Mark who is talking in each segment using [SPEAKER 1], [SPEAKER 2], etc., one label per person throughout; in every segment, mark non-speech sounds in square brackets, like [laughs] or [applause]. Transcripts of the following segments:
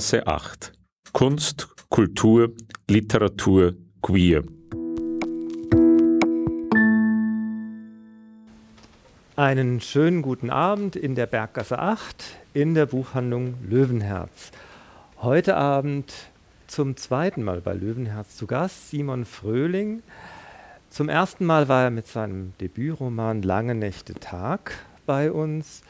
[SPEAKER 1] Berggasse 8. Kunst, Kultur, Literatur, Queer.
[SPEAKER 2] Einen schönen guten Abend in der Berggasse 8 in der Buchhandlung Löwenherz. Heute Abend zum zweiten Mal bei Löwenherz zu Gast Simon Fröhling. Zum ersten Mal war er mit seinem Debütroman Lange Nächte Tag bei uns.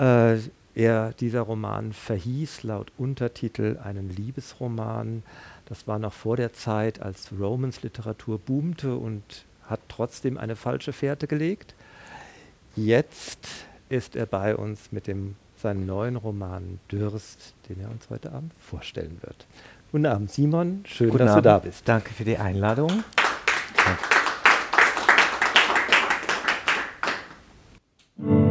[SPEAKER 2] Äh, er, dieser Roman verhieß laut Untertitel einen Liebesroman. Das war noch vor der Zeit, als Romance-Literatur boomte und hat trotzdem eine falsche Fährte gelegt. Jetzt ist er bei uns mit dem, seinem neuen Roman Dürst, den er uns heute Abend vorstellen wird. Guten Abend, Simon. Schön,
[SPEAKER 3] Guten
[SPEAKER 2] dass
[SPEAKER 3] Abend.
[SPEAKER 2] du da bist.
[SPEAKER 3] Danke für die Einladung.
[SPEAKER 4] I'm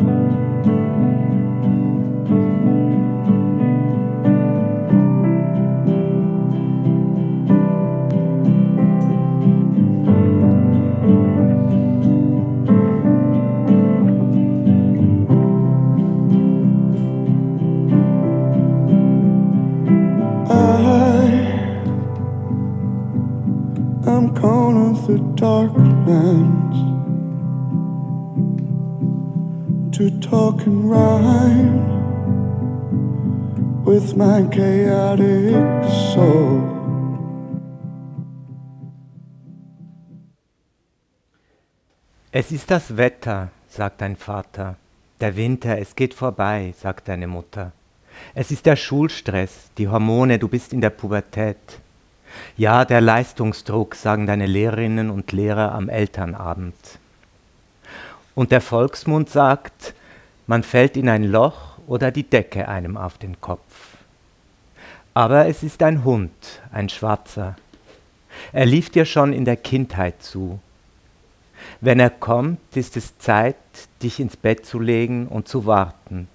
[SPEAKER 4] with my chaotic soul.
[SPEAKER 3] Es ist das Wetter, sagt dein Vater. Der Winter, es geht vorbei, sagt deine Mutter. Es ist der Schulstress, die Hormone, du bist in der Pubertät. Ja, der Leistungsdruck, sagen deine Lehrerinnen und Lehrer am Elternabend. Und der Volksmund sagt, man fällt in ein Loch oder die Decke einem auf den Kopf. Aber es ist ein Hund, ein Schwarzer. Er lief dir schon in der Kindheit zu. Wenn er kommt, ist es Zeit, dich ins Bett zu legen und zu warten,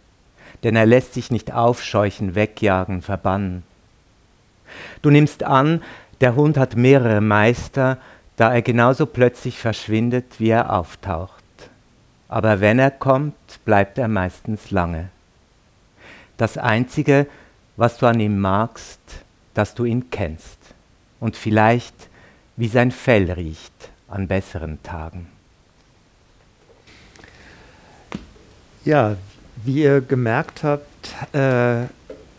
[SPEAKER 3] denn er lässt sich nicht aufscheuchen, wegjagen, verbannen. Du nimmst an, der Hund hat mehrere Meister, da er genauso plötzlich verschwindet, wie er auftaucht. Aber wenn er kommt, bleibt er meistens lange. Das Einzige, was du an ihm magst, dass du ihn kennst. Und vielleicht, wie sein Fell riecht an besseren Tagen.
[SPEAKER 2] Ja, wie ihr gemerkt habt, äh,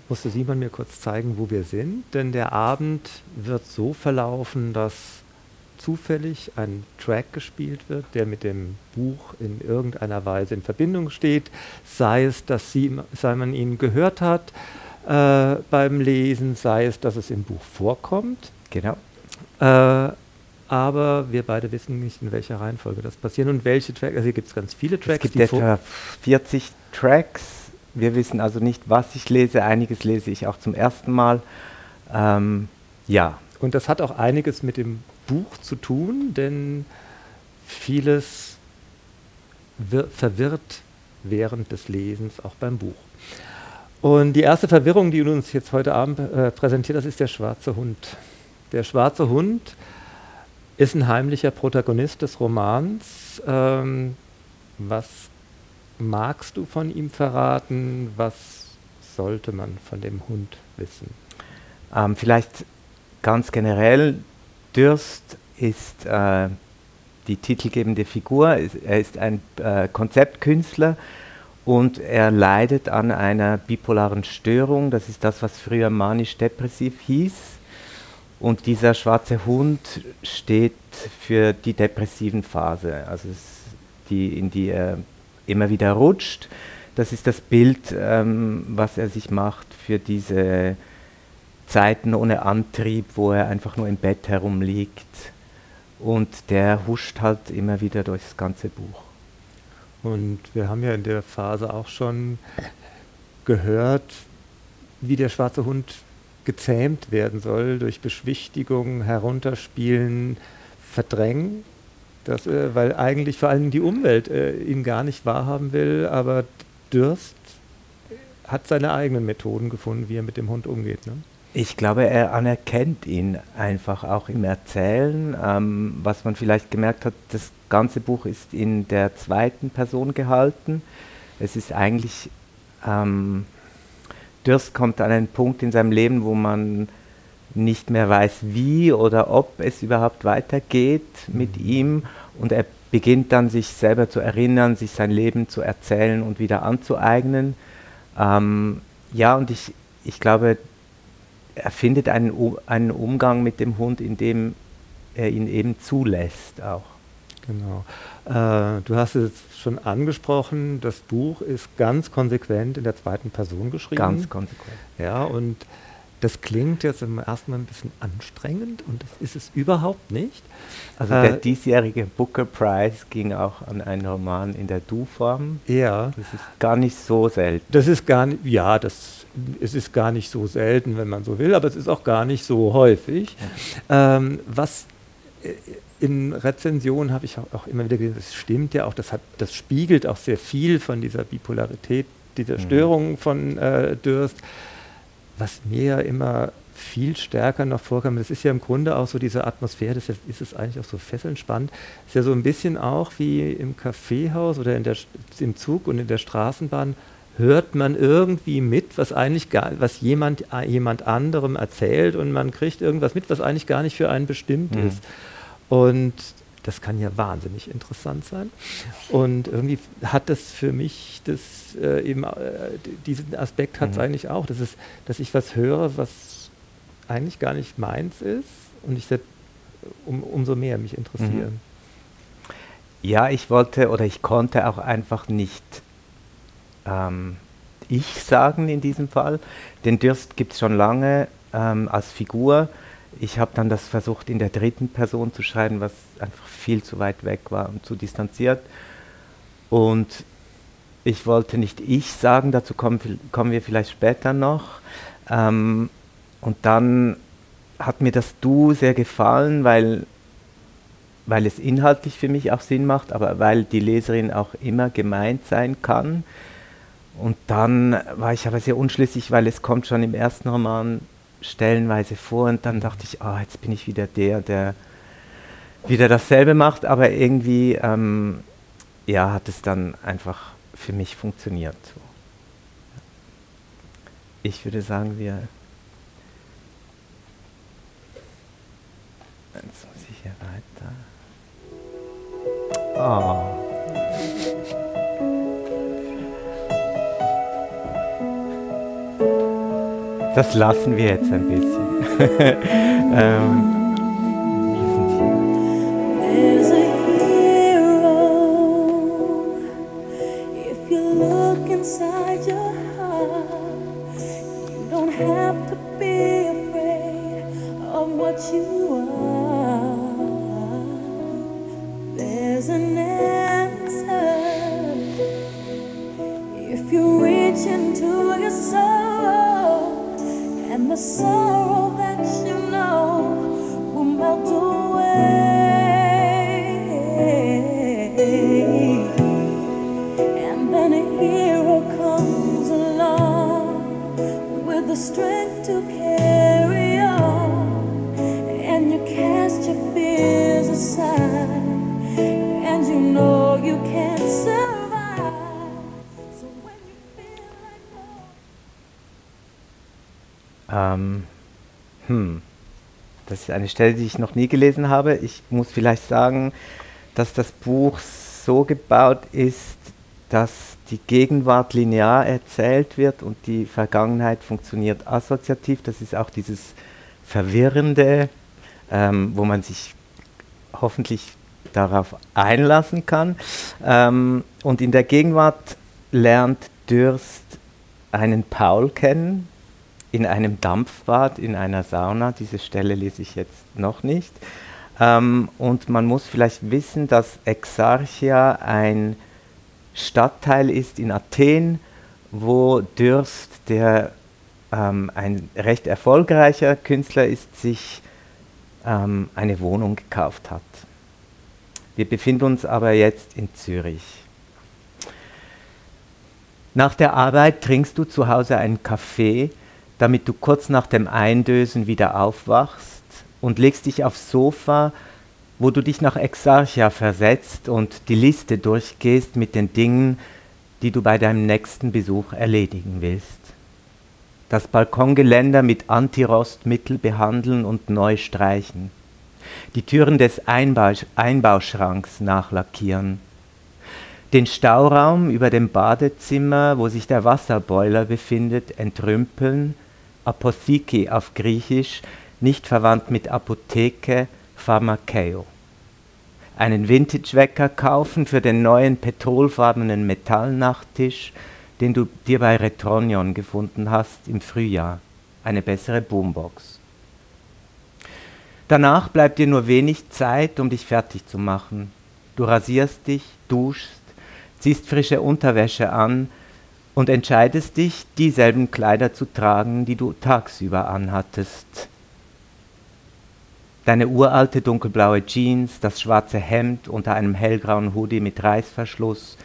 [SPEAKER 2] musste Simon mir kurz zeigen, wo wir sind, denn der Abend wird so verlaufen, dass zufällig ein Track gespielt wird, der mit dem Buch in irgendeiner Weise in Verbindung steht, sei es, dass man ihn gehört hat äh, beim Lesen, sei es, dass es im Buch vorkommt.
[SPEAKER 3] Genau.
[SPEAKER 2] Äh, aber wir beide wissen nicht, in welcher Reihenfolge das passiert und welche Tracks. Also hier gibt es ganz viele Tracks.
[SPEAKER 3] Es gibt etwa 40 Tracks. Wir wissen also nicht, was ich lese. Einiges lese ich auch zum ersten Mal. Ähm, ja,
[SPEAKER 2] Und das hat auch einiges mit dem Buch zu tun, denn vieles wir verwirrt während des Lesens auch beim Buch. Und die erste Verwirrung, die uns jetzt heute Abend äh, präsentiert hast, ist der schwarze Hund. Der schwarze Hund ist ein heimlicher Protagonist des Romans. Ähm, was magst du von ihm verraten? Was sollte man von dem Hund wissen?
[SPEAKER 3] ähm, vielleicht ganz generell. Dürst ist äh, die titelgebende Figur. Er ist ein äh, Konzeptkünstler und er leidet an einer bipolaren Störung. Das ist das, was früher manisch-depressiv hieß. Und dieser schwarze Hund steht für die depressiven Phase, also die, in die er immer wieder rutscht. Das ist das Bild, ähm, was er sich macht für diese Zeiten ohne Antrieb, wo er einfach nur im Bett herumliegt. Und der huscht halt immer wieder durchs ganze Buch.
[SPEAKER 2] Und wir haben ja in der Phase auch schon gehört, wie der schwarze Hund gezähmt werden soll durch Beschwichtigung, Herunterspielen, Verdrängen. Das, äh, weil eigentlich vor allem die Umwelt äh, ihn gar nicht wahrhaben will, aber Dürst hat seine eigenen Methoden gefunden, wie er mit dem Hund umgeht. Ne?
[SPEAKER 3] Ich glaube, er anerkennt ihn einfach auch im Erzählen. Ähm, was man vielleicht gemerkt hat, das ganze Buch ist in der zweiten Person gehalten. Es ist eigentlich ähm, Durst kommt an einen Punkt in seinem Leben, wo man nicht mehr weiß, wie oder ob es überhaupt weitergeht mit mhm. ihm. Und er beginnt dann, sich selber zu erinnern, sich sein Leben zu erzählen und wieder anzueignen. Ähm, ja, und ich, ich glaube, er findet einen, einen Umgang mit dem Hund, in dem er ihn eben zulässt auch.
[SPEAKER 2] Genau. Äh, du hast es schon angesprochen, das Buch ist ganz konsequent in der zweiten Person geschrieben.
[SPEAKER 3] Ganz konsequent.
[SPEAKER 2] Ja, und das klingt jetzt im ersten Mal ein bisschen anstrengend und das ist es überhaupt nicht.
[SPEAKER 3] Also der äh, diesjährige Booker Prize ging auch an einen Roman in der Du-Form.
[SPEAKER 2] Ja.
[SPEAKER 3] Das ist gar nicht so selten.
[SPEAKER 2] Das ist gar nicht, ja, das, es ist gar nicht so selten, wenn man so will, aber es ist auch gar nicht so häufig. Ja. Ähm, was äh, in Rezensionen habe ich auch, immer wieder gesehen, das stimmt ja auch, das, hat, das spiegelt auch sehr viel von dieser Bipolarität, dieser mhm. Störung von äh, Durst was mir ja immer viel stärker noch vorkam, das ist ja im Grunde auch so diese Atmosphäre, das ist es eigentlich auch so fesselnd spannend, ist ja so ein bisschen auch wie im Kaffeehaus oder in der, im Zug und in der Straßenbahn, hört man irgendwie mit, was eigentlich gar, was jemand, jemand anderem erzählt und man kriegt irgendwas mit, was eigentlich gar nicht für einen bestimmt mhm. ist. Und das kann ja wahnsinnig interessant sein. Und irgendwie hat das für mich das äh, eben äh, diesen Aspekt hat es mhm. eigentlich auch, dass, es, dass ich was höre, was eigentlich gar nicht meins ist und ich um, umso mehr mich interessieren. Mhm.
[SPEAKER 3] Ja, ich wollte oder ich konnte auch einfach nicht ähm, ich sagen in diesem Fall. Den Durst gibt es schon lange ähm, als Figur ich habe dann das versucht in der dritten Person zu schreiben, was einfach viel zu weit weg war und zu distanziert. Und ich wollte nicht ich sagen, dazu kommen, kommen wir vielleicht später noch. Ähm, und dann hat mir das Du sehr gefallen, weil, weil es inhaltlich für mich auch Sinn macht, aber weil die Leserin auch immer gemeint sein kann. Und dann war ich aber sehr unschlüssig, weil es kommt schon im ersten Roman stellenweise vor und dann dachte ich, ah, jetzt bin ich wieder der, der wieder dasselbe macht, aber irgendwie ähm, ja, hat es dann einfach für mich funktioniert. So. Ich würde sagen, wir. Jetzt muss ich hier weiter. Oh. Das lassen wir jetzt ein bisschen. [laughs] ähm, the sun. Ist eine Stelle, die ich noch nie gelesen habe. Ich muss vielleicht sagen, dass das Buch so gebaut ist, dass die Gegenwart linear erzählt wird und die Vergangenheit funktioniert assoziativ. Das ist auch dieses Verwirrende, ähm, wo man sich hoffentlich darauf einlassen kann. Ähm, und in der Gegenwart lernt Dürst einen Paul kennen, in einem Dampfbad, in einer Sauna. Diese Stelle lese ich jetzt noch nicht. Ähm, und man muss vielleicht wissen, dass Exarchia ein Stadtteil ist in Athen, wo Dürst, der ähm, ein recht erfolgreicher Künstler ist, sich ähm, eine Wohnung gekauft hat. Wir befinden uns aber jetzt in Zürich. Nach der Arbeit trinkst du zu Hause einen Kaffee damit du kurz nach dem Eindösen wieder aufwachst und legst dich aufs Sofa, wo du dich nach Exarchia versetzt und die Liste durchgehst mit den Dingen, die du bei deinem nächsten Besuch erledigen willst. das Balkongeländer mit Antirostmittel behandeln und neu streichen, die Türen des Einbau Einbauschranks nachlackieren, den Stauraum über dem Badezimmer, wo sich der Wasserboiler befindet, entrümpeln, Apotheke auf Griechisch, nicht verwandt mit Apotheke, Pharmakeo. Einen Vintage-Wecker kaufen für den neuen petrolfarbenen Metallnachttisch, den du dir bei Retronion gefunden hast im Frühjahr. Eine bessere Boombox. Danach bleibt dir nur wenig Zeit, um dich fertig zu machen. Du rasierst dich, duschst, ziehst frische Unterwäsche an und entscheidest dich, dieselben Kleider zu tragen, die du tagsüber anhattest. Deine uralte dunkelblaue Jeans, das schwarze Hemd unter einem hellgrauen Hoodie mit Reißverschluss,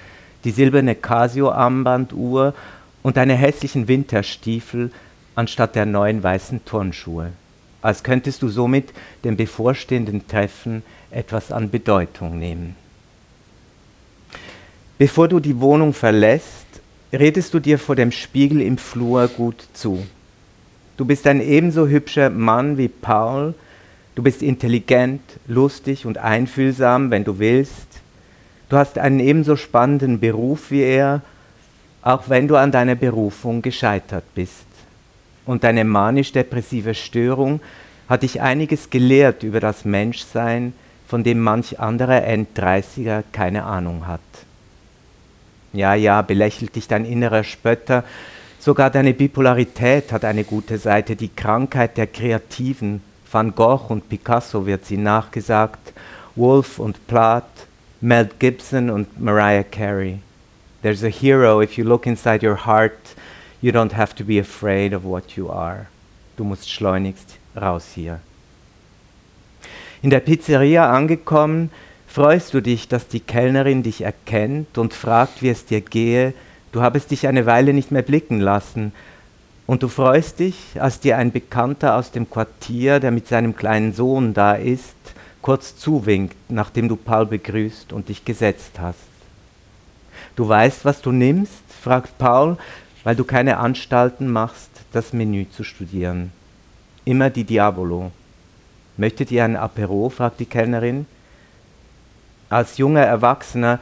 [SPEAKER 3] die silberne Casio-Armbanduhr und deine hässlichen Winterstiefel anstatt der neuen weißen Turnschuhe, als könntest du somit dem bevorstehenden Treffen etwas an Bedeutung nehmen. Bevor du die Wohnung verlässt, redest du dir vor dem Spiegel im Flur gut zu. Du bist ein ebenso hübscher Mann wie Paul, du bist intelligent, lustig und einfühlsam, wenn du willst, Du hast einen ebenso spannenden Beruf wie er, auch wenn du an deiner Berufung gescheitert bist. Und deine manisch-depressive Störung hat dich einiges gelehrt über das Menschsein, von dem manch anderer End-30er keine Ahnung hat. Ja, ja, belächelt dich dein innerer Spötter, sogar deine Bipolarität hat eine gute Seite, die Krankheit der Kreativen, Van Gogh und Picasso wird sie nachgesagt, Wolf und Plath, Mel Gibson und Mariah Carey. There's a hero, if you look inside your heart, you don't have to be afraid of what you are. Du musst schleunigst raus hier. In der Pizzeria angekommen, freust du dich, dass die Kellnerin dich erkennt und fragt, wie es dir gehe. Du habest dich eine Weile nicht mehr blicken lassen. Und du freust dich, als dir ein Bekannter aus dem Quartier, der mit seinem kleinen Sohn da ist, kurz zuwinkt, nachdem du Paul begrüßt und dich gesetzt hast. Du weißt, was du nimmst? fragt Paul, weil du keine Anstalten machst, das Menü zu studieren. Immer die Diabolo. Möchtet ihr ein Apero? fragt die Kellnerin. Als junger Erwachsener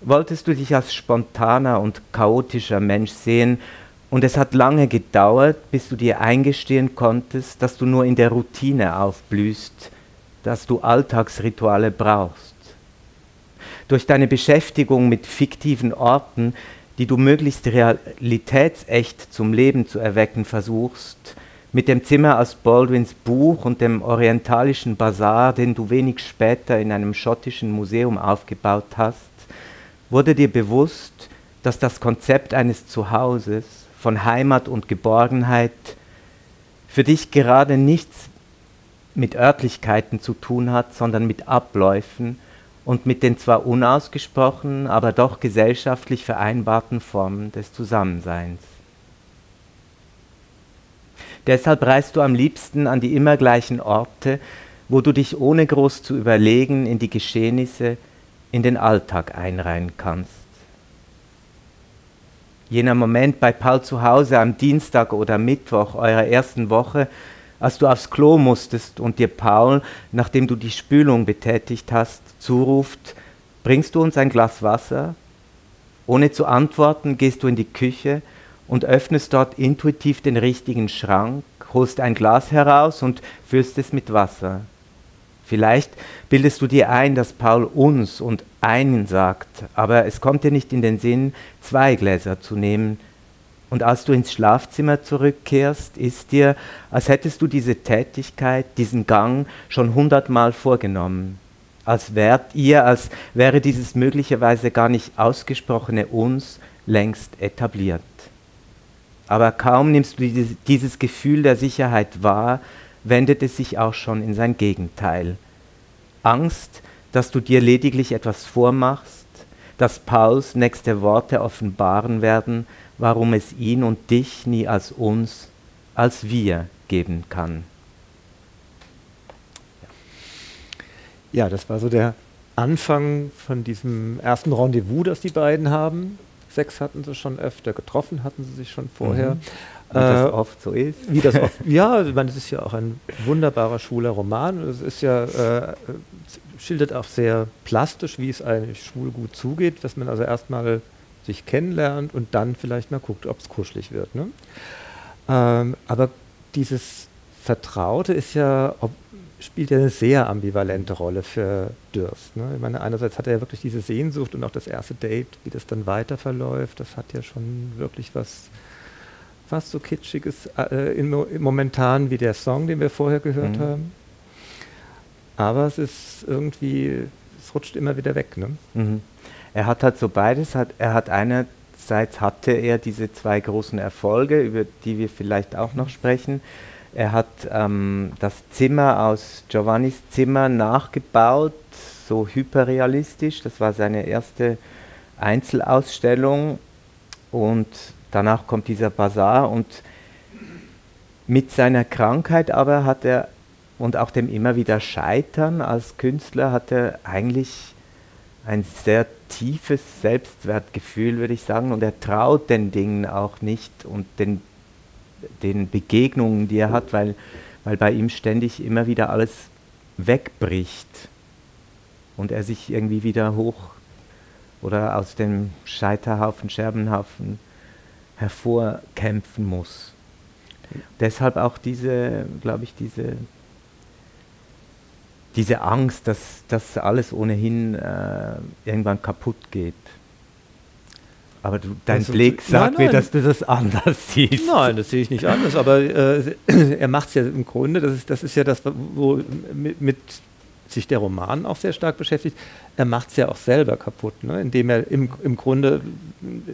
[SPEAKER 3] wolltest du dich als spontaner und chaotischer Mensch sehen, und es hat lange gedauert, bis du dir eingestehen konntest, dass du nur in der Routine aufblühst, dass du Alltagsrituale brauchst. Durch deine Beschäftigung mit fiktiven Orten, die du möglichst realitätsecht zum Leben zu erwecken versuchst, mit dem Zimmer aus Baldwins Buch und dem orientalischen Bazar, den du wenig später in einem schottischen Museum aufgebaut hast, wurde dir bewusst, dass das Konzept eines Zuhauses von Heimat und Geborgenheit für dich gerade nichts mit Örtlichkeiten zu tun hat, sondern mit Abläufen und mit den zwar unausgesprochenen, aber doch gesellschaftlich vereinbarten Formen des Zusammenseins. Deshalb reist du am liebsten an die immer gleichen Orte, wo du dich ohne groß zu überlegen in die Geschehnisse, in den Alltag einreihen kannst. Jener Moment bei Paul zu Hause am Dienstag oder Mittwoch eurer ersten Woche, als du aufs Klo musstest und dir Paul, nachdem du die Spülung betätigt hast, zuruft, bringst du uns ein Glas Wasser? Ohne zu antworten gehst du in die Küche und öffnest dort intuitiv den richtigen Schrank, holst ein Glas heraus und füllst es mit Wasser. Vielleicht bildest du dir ein, dass Paul uns und einen sagt, aber es kommt dir nicht in den Sinn, zwei Gläser zu nehmen, und als du ins Schlafzimmer zurückkehrst, ist dir, als hättest du diese Tätigkeit, diesen Gang schon hundertmal vorgenommen. Als wärt ihr, als wäre dieses möglicherweise gar nicht ausgesprochene uns längst etabliert. Aber kaum nimmst du dieses Gefühl der Sicherheit wahr, wendet es sich auch schon in sein Gegenteil. Angst, dass du dir lediglich etwas vormachst, dass Pauls nächste Worte offenbaren werden, warum es ihn und dich nie als uns, als wir geben kann.
[SPEAKER 2] Ja, das war so der Anfang von diesem ersten Rendezvous, das die beiden haben. Sex hatten sie schon öfter, getroffen hatten sie sich schon vorher.
[SPEAKER 3] Mhm. Wie das oft so ist.
[SPEAKER 2] Wie das oft, [laughs] ja, ich meine, es ist ja auch ein wunderbarer schwuler Roman. Es ist ja, äh, schildert auch sehr plastisch, wie es eigentlich schwul gut zugeht, dass man also erstmal sich kennenlernt und dann vielleicht mal guckt, ob es kuschelig wird. Ne? Ähm, aber dieses Vertraute ist ja, ob, spielt ja eine sehr ambivalente Rolle für Durst. Ne? Ich meine, einerseits hat er ja wirklich diese Sehnsucht und auch das erste Date, wie das dann weiter verläuft, das hat ja schon wirklich was fast so kitschiges äh, in, in momentan wie der Song, den wir vorher gehört mhm. haben. Aber es ist irgendwie, es rutscht immer wieder weg. Ne?
[SPEAKER 3] Mhm. Er hat halt so beides. Hat, er hat einerseits hatte er diese zwei großen Erfolge, über die wir vielleicht auch noch sprechen. Er hat ähm, das Zimmer aus Giovannis Zimmer nachgebaut, so hyperrealistisch. Das war seine erste Einzelausstellung. Und danach kommt dieser Bazar. Und mit seiner Krankheit aber hat er und auch dem immer wieder Scheitern als Künstler hat er eigentlich ein sehr tiefes Selbstwertgefühl, würde ich sagen. Und er traut den Dingen auch nicht und den den Begegnungen, die er hat, weil, weil bei ihm ständig immer wieder alles wegbricht und er sich irgendwie wieder hoch oder aus dem Scheiterhaufen, Scherbenhaufen hervorkämpfen muss. Deshalb auch diese, glaube ich, diese, diese Angst, dass, dass alles ohnehin äh, irgendwann kaputt geht. Aber du, dein also, Blick sagt nein, nein. mir, dass du das anders [laughs] siehst.
[SPEAKER 2] Nein, das sehe ich nicht anders. Aber äh, [clears throat] er macht es ja im Grunde, das ist, das ist ja das, wo mit, mit sich der Roman auch sehr stark beschäftigt. Er macht es ja auch selber kaputt, ne? indem er im, im Grunde,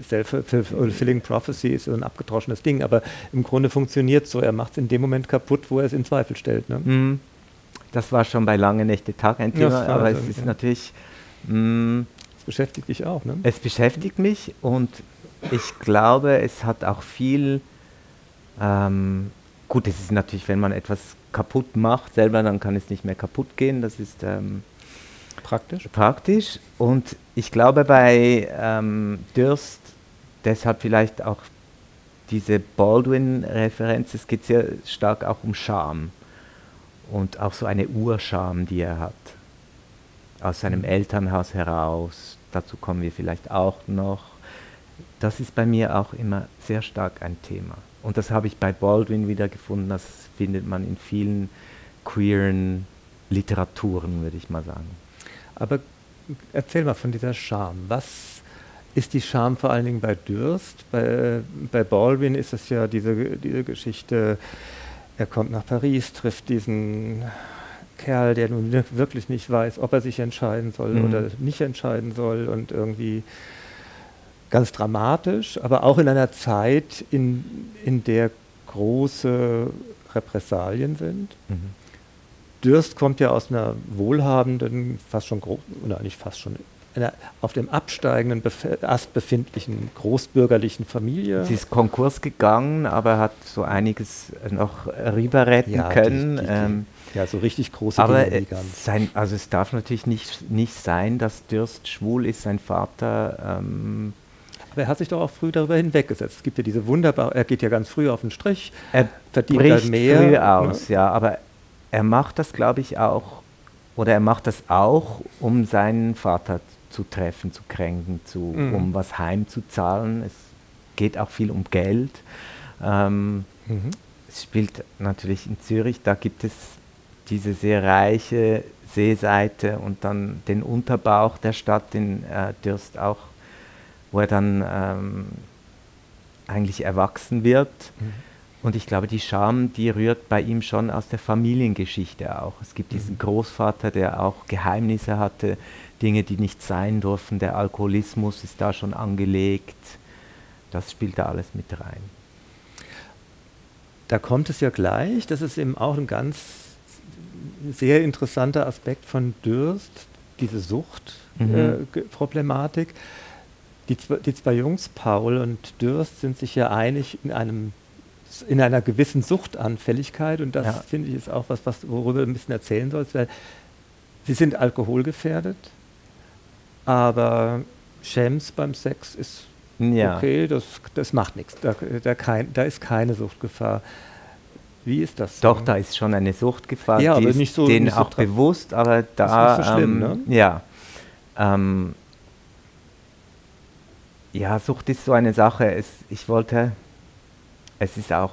[SPEAKER 2] Self-Fulfilling Prophecy ist so ein abgedroschenes Ding, aber im Grunde funktioniert so. Er macht es in dem Moment kaputt, wo er es in Zweifel stellt. Ne?
[SPEAKER 3] Mhm. Das war schon bei Lange Nächte Tag ein Thema, ja, aber es ist ja. natürlich. Mh, mm,
[SPEAKER 2] beschäftigt dich auch, ne?
[SPEAKER 3] Es beschäftigt mich und ich glaube, es hat auch viel. Ähm, gut, es ist natürlich, wenn man etwas kaputt macht selber, dann kann es nicht mehr kaputt gehen. Das ist ähm,
[SPEAKER 2] praktisch.
[SPEAKER 3] Praktisch. Und ich glaube, bei ähm, Dürst deshalb vielleicht auch diese Baldwin-Referenz, es geht sehr stark auch um Scham und auch so eine Urscham, die er hat aus seinem mhm. Elternhaus heraus. Dazu kommen wir vielleicht auch noch. Das ist bei mir auch immer sehr stark ein Thema. Und das habe ich bei Baldwin wieder gefunden. Das findet man in vielen queeren Literaturen, würde ich mal sagen.
[SPEAKER 2] Aber erzähl mal von dieser Scham. Was ist die Scham vor allen Dingen bei Dürst? Bei, bei Baldwin ist es ja diese, diese Geschichte, er kommt nach Paris, trifft diesen Kerl, der nun wirklich nicht weiß, ob er sich entscheiden soll mhm. oder nicht entscheiden soll und irgendwie ganz dramatisch, aber auch in einer Zeit, in, in der große Repressalien sind. Mhm. Dürst kommt ja aus einer wohlhabenden, fast schon, oder nicht fast schon, einer auf dem absteigenden Bef Ast befindlichen großbürgerlichen Familie.
[SPEAKER 3] Sie ist Konkurs gegangen, aber hat so einiges noch rüber retten ja, können.
[SPEAKER 2] Die, die, die, ähm, ja, so richtig große
[SPEAKER 3] Aber Dinge, sein, also es darf natürlich nicht, nicht sein, dass Dürst schwul ist, sein Vater. Ähm,
[SPEAKER 2] aber er hat sich doch auch früh darüber hinweggesetzt. Es gibt ja diese wunderbare, er geht ja ganz früh auf den Strich,
[SPEAKER 3] er verdient bricht mehr. früh ne? aus, ne? ja, aber er macht das, glaube ich, auch, oder er macht das auch, um seinen Vater zu treffen, zu kränken, zu, mhm. um was heimzuzahlen. Es geht auch viel um Geld. Ähm, mhm. Es spielt natürlich in Zürich, da gibt es diese sehr reiche Seeseite und dann den Unterbauch der Stadt, den äh, Dürst auch, wo er dann ähm, eigentlich erwachsen wird. Mhm. Und ich glaube, die Scham, die rührt bei ihm schon aus der Familiengeschichte auch. Es gibt mhm. diesen Großvater, der auch Geheimnisse hatte, Dinge, die nicht sein durften. Der Alkoholismus ist da schon angelegt. Das spielt da alles mit rein.
[SPEAKER 2] Da kommt es ja gleich, das ist eben auch ein ganz sehr interessanter Aspekt von Dürst, diese Suchtproblematik. Mhm. Äh, die, die, zwei Jungs, Paul und Dürst, sind sich ja einig in, einem, in einer gewissen Suchtanfälligkeit und das ja. finde ich ist auch was, was, worüber du ein bisschen erzählen sollst, weil sie sind alkoholgefährdet, aber Shams beim Sex ist
[SPEAKER 3] Ja.
[SPEAKER 2] okay, das, das macht nichts, da, da, kein, da ist keine Suchtgefahr. Wie ist das?
[SPEAKER 3] Doch, da ist schon eine Suchtgefahr,
[SPEAKER 2] Ja,
[SPEAKER 3] die
[SPEAKER 2] aber nicht so-
[SPEAKER 3] denen
[SPEAKER 2] nicht so
[SPEAKER 3] auch bewusst, aber da,
[SPEAKER 2] ist nicht so schlimm,
[SPEAKER 3] ähm,
[SPEAKER 2] ne?
[SPEAKER 3] ja. Ähm, ja, Sucht ist so eine Sache. Es, ich wollte, es ist auch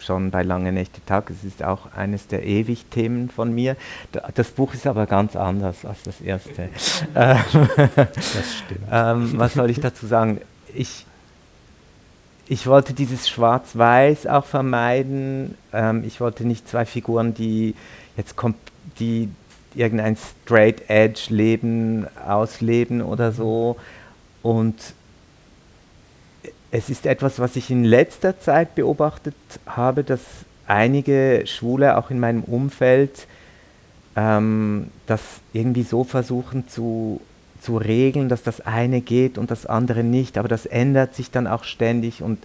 [SPEAKER 3] schon bei Lange Nächte Tag, es ist auch eines der Ewig-Themen von mir. Da- Das Buch ist aber ganz anders als das erste.
[SPEAKER 2] Das stimmt. [laughs]
[SPEAKER 3] ähm, was soll ich dazu sagen? Ich, ich wollte dieses Schwarz-Weiß auch vermeiden. Ähm, ich wollte nicht zwei Figuren, die jetzt kommt, die irgendein Straight Edge Leben ausleben oder so. Und es ist etwas, was ich in letzter Zeit beobachtet habe, dass einige Schwule auch in meinem Umfeld ähm, das irgendwie so versuchen zu, zu regeln, dass das eine geht und das andere nicht. Aber das ändert sich dann auch ständig und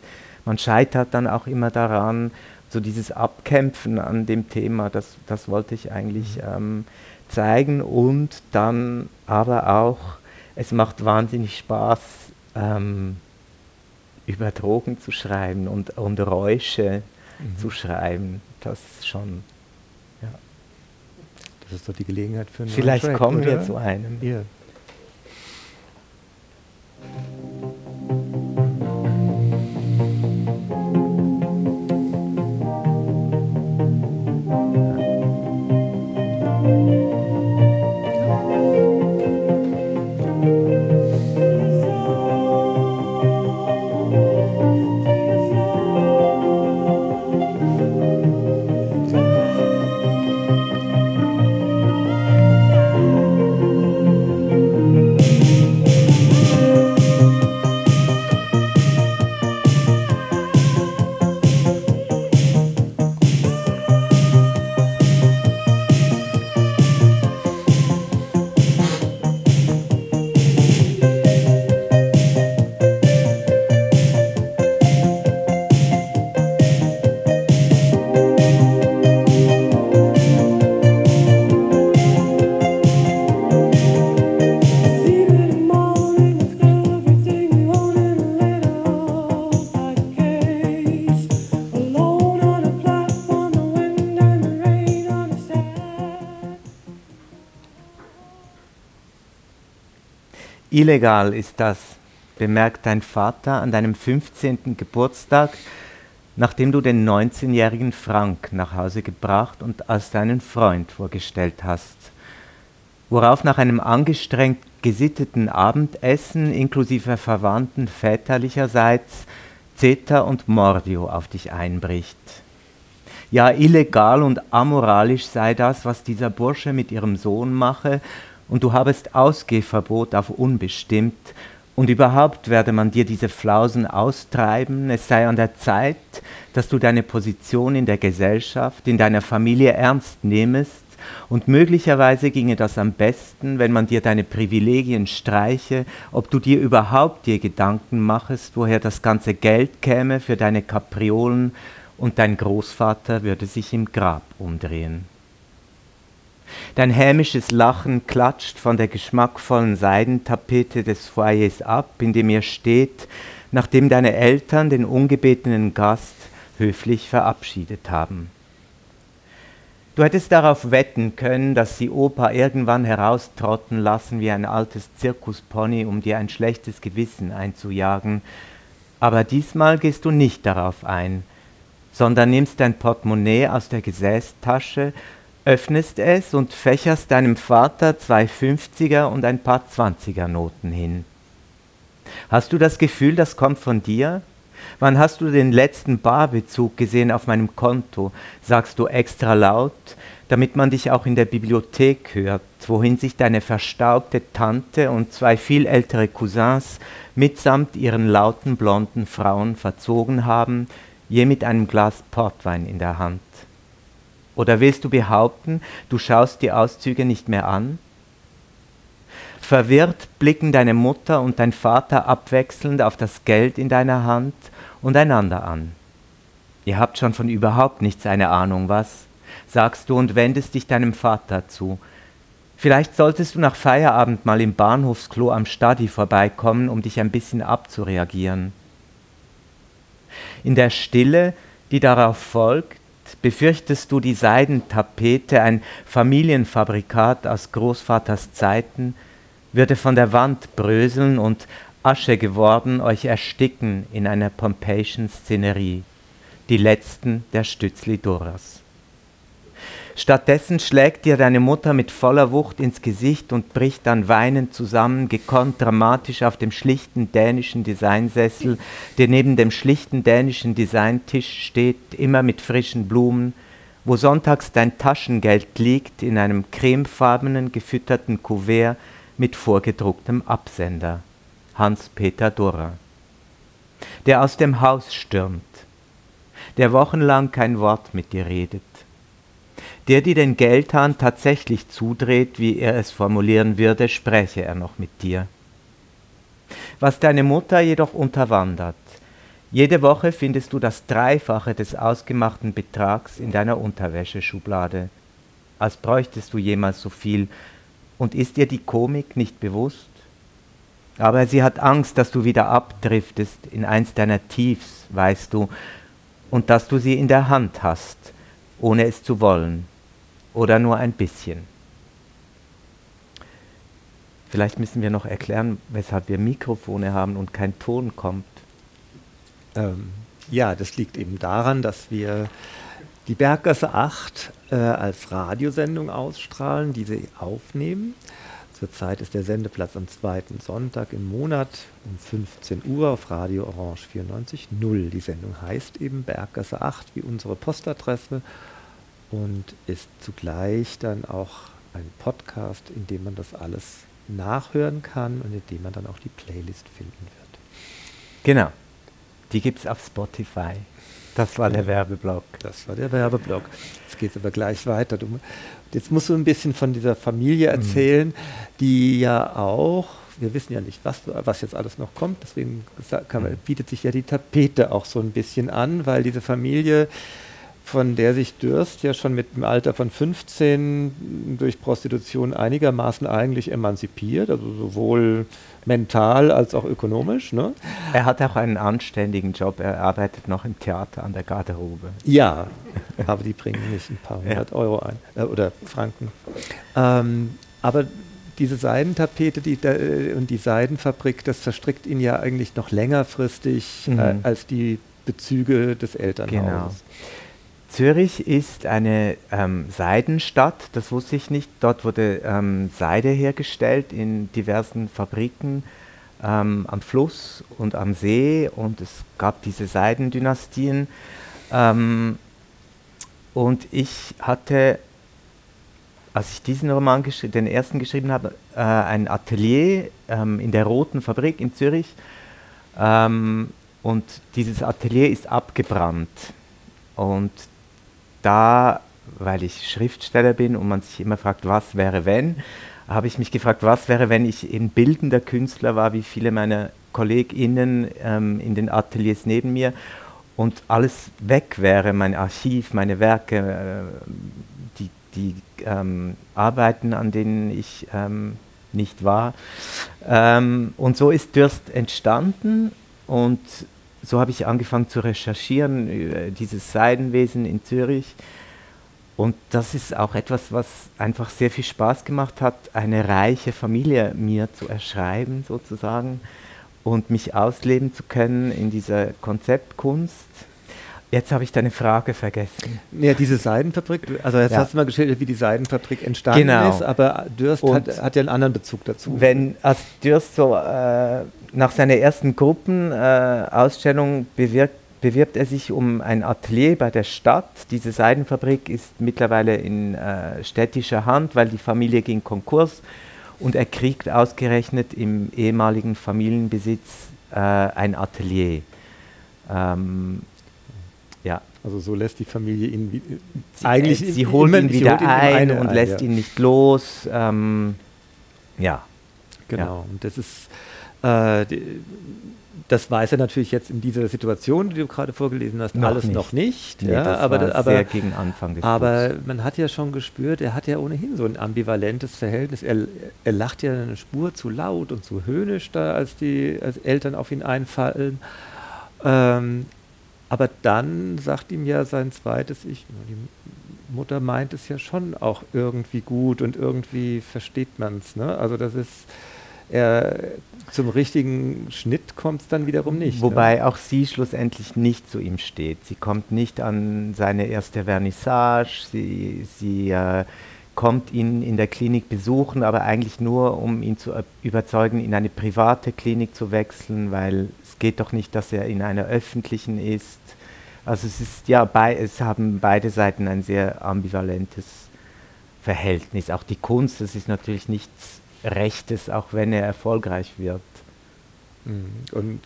[SPEAKER 3] man scheitert dann auch immer daran. So dieses Abkämpfen an dem Thema, das, das wollte ich eigentlich ähm, zeigen. Und dann aber auch, es macht wahnsinnig Spaß, ähm, über Drogen zu schreiben und, und Räusche zu schreiben. Das schon.
[SPEAKER 2] Das ist doch die Gelegenheit für einen
[SPEAKER 3] Vielleicht
[SPEAKER 2] Track,
[SPEAKER 3] kommen wir
[SPEAKER 2] oder?
[SPEAKER 3] zu einem.
[SPEAKER 2] Ja. Thank you.
[SPEAKER 3] Illegal ist das, bemerkt dein Vater an deinem 15. Geburtstag, nachdem du den 19-jährigen Frank nach Hause gebracht und als deinen Freund vorgestellt hast. Worauf nach einem angestrengt gesitteten Abendessen inklusive Verwandten väterlicherseits Zeta und Mordio auf dich einbricht. Ja, illegal und amoralisch sei das, was dieser Bursche mit ihrem Sohn mache, und du habest Ausgehverbot auf unbestimmt, und überhaupt werde man dir diese Flausen austreiben, es sei an der Zeit, dass du deine Position in der Gesellschaft, in deiner Familie ernst nehmest, und möglicherweise ginge das am besten, wenn man dir deine Privilegien streiche, ob du dir überhaupt dir Gedanken machest, woher das ganze Geld käme für deine Kapriolen, und dein Großvater würde sich im Grab umdrehen. Dein hämisches Lachen klatscht von der geschmackvollen Seidentapete des Foyers ab, in dem ihr steht, nachdem deine Eltern den ungebetenen Gast höflich verabschiedet haben. Du hättest darauf wetten können, dass sie Opa irgendwann heraustrotten lassen wie ein altes Zirkuspony, um dir ein schlechtes Gewissen einzujagen. Aber diesmal gehst du nicht darauf ein, sondern nimmst dein Portemonnaie aus der Gesäßtasche, öffnest es und fächerst deinem Vater zwei 50er und ein paar 20er Noten hin. Hast du das Gefühl, das kommt von dir? Wann hast du den letzten Barbezug gesehen auf meinem Konto? sagst du extra laut, damit man dich auch in der Bibliothek hört, wohin sich deine verstaubte Tante und zwei viel ältere Cousins mitsamt ihren lauten blonden Frauen verzogen haben, je mit einem Glas Portwein in der Hand. Oder willst du behaupten, du schaust die Auszüge nicht mehr an? Verwirrt blicken deine Mutter und dein Vater abwechselnd auf das Geld in deiner Hand und einander an. Ihr habt schon von überhaupt nichts eine Ahnung, was? sagst du und wendest dich deinem Vater zu. Vielleicht solltest du nach Feierabend mal im Bahnhofsklo am Stadi vorbeikommen, um dich ein bisschen abzureagieren. In der Stille, die darauf folgt, befürchtest du die Seidentapete, ein Familienfabrikat aus Großvaters Zeiten, würde von der Wand bröseln und Asche geworden euch ersticken in einer Pompeischen Szenerie, die letzten der Stützli Doras. Stattdessen schlägt dir deine Mutter mit voller Wucht ins Gesicht und bricht dann weinend zusammen, gekonnt dramatisch auf dem schlichten dänischen Designsessel, der neben dem schlichten dänischen Designtisch steht, immer mit frischen Blumen, wo sonntags dein Taschengeld liegt in einem cremefarbenen gefütterten Kuvert mit vorgedrucktem Absender. Hans-Peter Durrer. Der aus dem Haus stürmt, der wochenlang kein Wort mit dir redet, der dir den Geldhahn tatsächlich zudreht, wie er es formulieren würde, spräche er noch mit dir. Was deine Mutter jedoch unterwandert, jede Woche findest du das Dreifache des ausgemachten Betrags in deiner Unterwäscheschublade, als bräuchtest du jemals so viel, und ist dir die Komik nicht bewusst? Aber sie hat Angst, dass du wieder abdriftest in eins deiner Tiefs, weißt du, und dass du sie in der Hand hast, ohne es zu wollen oder nur ein bisschen. Vielleicht müssen wir noch erklären, weshalb wir Mikrofone haben und kein Ton kommt.
[SPEAKER 2] Ähm, ja, das liegt eben daran, dass wir die Berggasse 8 äh, als Radiosendung ausstrahlen, diese aufnehmen. Zurzeit ist der Sendeplatz am zweiten Sonntag im Monat um 15 Uhr auf Radio Orange 94.0. Die Sendung heißt eben Berggasse 8 wie unsere Postadresse und ist zugleich dann auch ein Podcast, in dem man das alles nachhören kann und in dem man dann auch die Playlist finden wird.
[SPEAKER 3] Genau. Die gibt es auf Spotify. Das war der Werbeblock.
[SPEAKER 2] Das war der Werbeblock. Jetzt geht es aber gleich weiter. Du, jetzt musst du ein bisschen von dieser Familie mhm. erzählen, mhm. die ja auch, wir wissen ja nicht, was, was jetzt alles noch kommt, deswegen kann, mhm. bietet sich ja die Tapete auch so ein bisschen an, weil diese Familie von der sich Dürst ja schon mit dem Alter von 15 durch Prostitution einigermaßen eigentlich emanzipiert, also sowohl mental als auch ökonomisch. Ne?
[SPEAKER 3] Er hat auch einen anständigen Job, er arbeitet noch im Theater an der Garderobe.
[SPEAKER 2] Ja, [laughs] aber die bringen nicht ein paar hundert ja. Euro ein äh, oder Franken. Ähm, aber diese Seidentapete die, äh, und die Seidenfabrik, das verstrickt ihn ja eigentlich noch längerfristig mhm. äh, als die Bezüge des Elternhauses. Genau.
[SPEAKER 3] Zürich ist eine ähm, Seidenstadt, das wusste ich nicht. Dort wurde ähm, Seide hergestellt in diversen Fabriken ähm, am Fluss und am See und es gab diese Seidendynastien. Ähm, und ich hatte, als ich diesen Roman, den ersten geschrieben habe, äh, ein Atelier ähm, in der Roten Fabrik in Zürich. Ähm, und dieses Atelier ist abgebrannt. Und da, weil ich Schriftsteller bin und man sich immer fragt, was wäre wenn, habe ich mich gefragt, was wäre, wenn ich ein bildender Künstler war, wie viele meiner KollegInnen ähm, in den Ateliers neben mir und alles weg wäre, mein Archiv, meine Werke, äh, die, die ähm, Arbeiten, an denen ich ähm, nicht war. Ähm, und so ist Dürst entstanden und so habe ich angefangen zu recherchieren über dieses Seidenwesen in Zürich. Und das ist auch etwas, was einfach sehr viel Spaß gemacht hat, eine reiche Familie mir zu erschreiben sozusagen und mich ausleben zu können in dieser Konzeptkunst. Jetzt habe ich deine Frage vergessen.
[SPEAKER 2] Ja, diese Seidenfabrik, also jetzt ja. hast du mal geschildert, wie die Seidenfabrik entstanden genau. ist, aber Dürst hat, hat, ja einen anderen Bezug dazu.
[SPEAKER 3] Wenn als Dürst so äh, nach seiner ersten Gruppenausstellung äh, bewirbt er sich um ein Atelier bei der Stadt. Diese Seidenfabrik ist mittlerweile in äh, städtischer Hand, weil die Familie ging Konkurs und er kriegt ausgerechnet im ehemaligen Familienbesitz äh, ein Atelier. Ähm,
[SPEAKER 2] ja. Also so lässt die Familie ihn
[SPEAKER 3] sie, eigentlich äh, sie holt ihn wieder holt ein und lässt ja. ihn nicht los. Ähm, ja.
[SPEAKER 2] Genau. Ja. Und das ist Äh, die, das weiß er natürlich jetzt in dieser Situation, die du gerade vorgelesen hast,
[SPEAKER 3] Noch
[SPEAKER 2] alles
[SPEAKER 3] nicht.
[SPEAKER 2] noch nicht.
[SPEAKER 3] Nee,
[SPEAKER 2] ja, aber, aber,
[SPEAKER 3] sehr gegen Anfang des
[SPEAKER 2] aber man hat ja schon gespürt, er hat ja ohnehin so ein ambivalentes Verhältnis. Er, er lacht ja eine Spur zu laut und zu höhnisch da, als die als Eltern auf ihn einfallen. Ähm, aber dann sagt ihm ja sein zweites Ich, die Mutter meint es ja schon auch irgendwie gut und irgendwie versteht man es. Ne? Also das ist, er, zum richtigen Schnitt kommt es dann wiederum nicht.
[SPEAKER 3] Wobei
[SPEAKER 2] ne?
[SPEAKER 3] auch sie schlussendlich nicht zu ihm steht. Sie kommt nicht an seine erste Vernissage, sie, sie äh, kommt ihn in der Klinik besuchen, aber eigentlich nur, um ihn zu überzeugen, in eine private Klinik zu wechseln, weil es geht doch nicht, dass er in einer öffentlichen ist. Also es ist ja, bei, es haben beide Seiten ein sehr ambivalentes Verhältnis. Auch die Kunst, das ist natürlich nichts Rechtes, auch wenn er erfolgreich wird.
[SPEAKER 2] Mhm. Und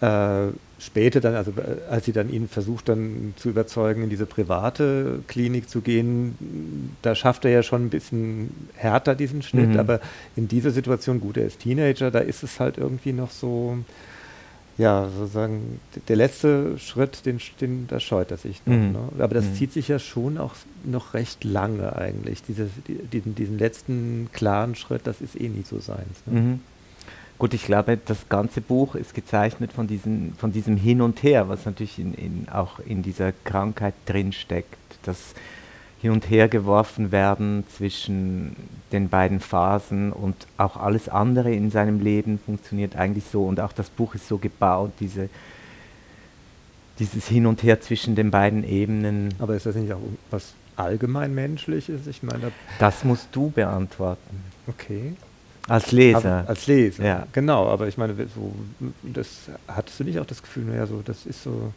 [SPEAKER 2] äh, später dann, also äh, als sie dann ihn versucht dann zu überzeugen, in diese private Klinik zu gehen, da schafft er ja schon ein bisschen härter diesen Schnitt,
[SPEAKER 3] Mhm.
[SPEAKER 2] aber in dieser Situation, gut, er ist Teenager, da ist es halt irgendwie noch so, ja, sozusagen der letzte Schritt, den, den da scheut er sich noch.
[SPEAKER 3] Mhm.
[SPEAKER 2] Ne? Aber das
[SPEAKER 3] Mhm.
[SPEAKER 2] zieht sich ja schon auch noch recht lange eigentlich. Diese, die, diesen, diesen letzten klaren Schritt, das ist eh nie so seins. Ne?
[SPEAKER 3] Mhm. Gut, ich glaube, das ganze Buch ist gezeichnet von, diesen, von diesem Hin und Her, was natürlich in, in, auch in dieser Krankheit drinsteckt. Das Hin und Her geworfen werden zwischen den beiden Phasen und auch alles andere in seinem Leben funktioniert eigentlich so. Und auch das Buch ist so gebaut, diese, dieses Hin und Her zwischen den beiden Ebenen.
[SPEAKER 2] Aber ist das nicht auch was allgemein menschliches? Ich meine, da-
[SPEAKER 3] Das musst du beantworten.
[SPEAKER 2] okay.
[SPEAKER 3] Als Leser.
[SPEAKER 2] Aber, als Leser,
[SPEAKER 3] Ja.
[SPEAKER 2] genau. Aber ich meine, so, das hattest du nicht auch das Gefühl, naja, so, das ist so,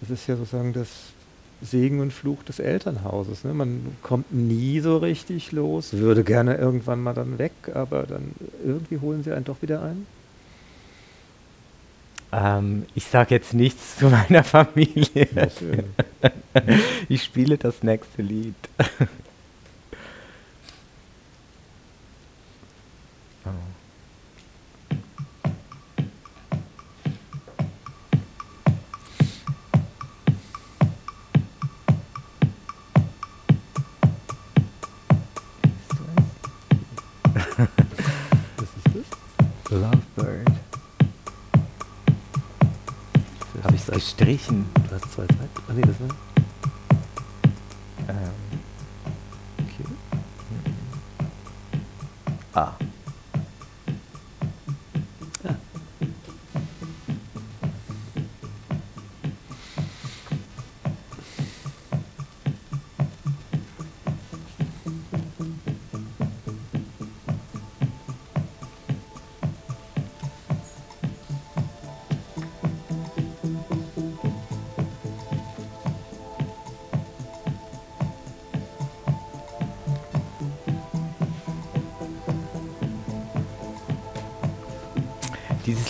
[SPEAKER 2] das ist ja sozusagen das Segen und Fluch des Elternhauses. Ne? Man kommt nie so richtig los, würde gerne irgendwann mal dann weg, aber dann irgendwie holen sie einen doch wieder ein.
[SPEAKER 3] Ähm, ich sage jetzt nichts zu [laughs] meiner Familie. Ich spiele das nächste Lied.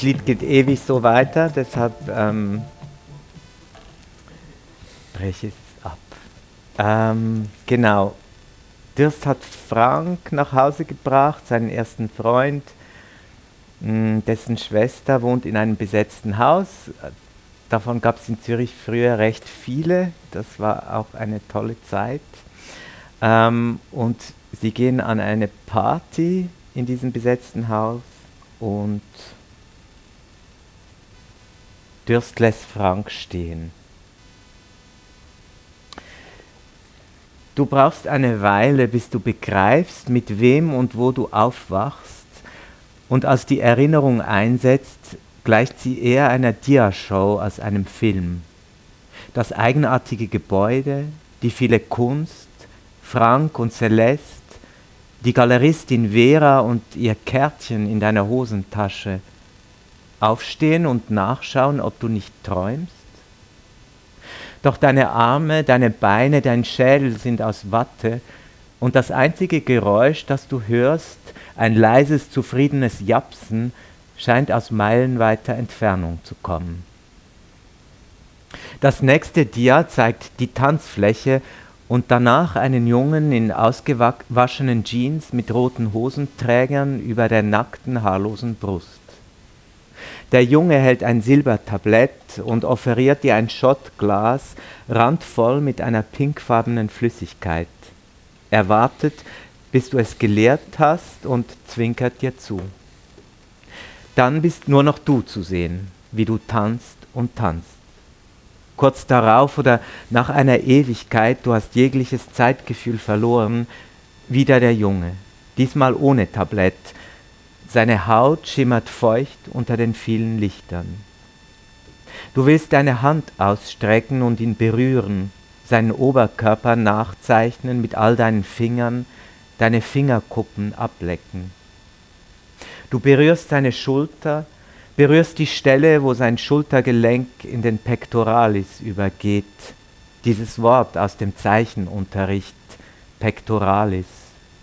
[SPEAKER 3] Lied geht ewig so weiter, deshalb ähm, breche ich es ab. Ähm, genau. Durst hat Frank nach Hause gebracht, seinen ersten Freund. mh, Dessen Schwester wohnt in einem besetzten Haus. Davon gab es in Zürich früher recht viele. Das war auch eine tolle Zeit. Ähm, und sie gehen an eine Party in diesem besetzten Haus und Dürst lässt Frank stehen. Du brauchst eine Weile, bis du begreifst, mit wem und wo du aufwachst, und als die Erinnerung einsetzt, gleicht sie eher einer Diashow als einem Film. Das eigenartige Gebäude, die viele Kunst, Frank und Celeste, die Galeristin Vera und ihr Kärtchen in deiner Hosentasche, aufstehen und nachschauen, ob du nicht träumst? Doch deine Arme, deine Beine, dein Schädel sind aus Watte und das einzige Geräusch, das du hörst, ein leises, zufriedenes Japsen, scheint aus meilenweiter Entfernung zu kommen. Das nächste Dia zeigt die Tanzfläche und danach einen Jungen in ausgewaschenen Jeans mit roten Hosenträgern über der nackten, haarlosen Brust. Der Junge hält ein Silbertablett und offeriert dir ein Schottglas, randvoll mit einer pinkfarbenen Flüssigkeit. Er wartet, bis du es geleert hast und zwinkert dir zu. Dann bist nur noch du zu sehen, wie du tanzt und tanzt. Kurz darauf oder nach einer Ewigkeit, du hast jegliches Zeitgefühl verloren, wieder der Junge, diesmal ohne Tablett. Seine Haut schimmert feucht unter den vielen Lichtern. Du willst deine Hand ausstrecken und ihn berühren, seinen Oberkörper nachzeichnen mit all deinen Fingern, deine Fingerkuppen ablecken. Du berührst seine Schulter, berührst die Stelle, wo sein Schultergelenk in den Pectoralis übergeht. Dieses Wort aus dem Zeichenunterricht, Pectoralis.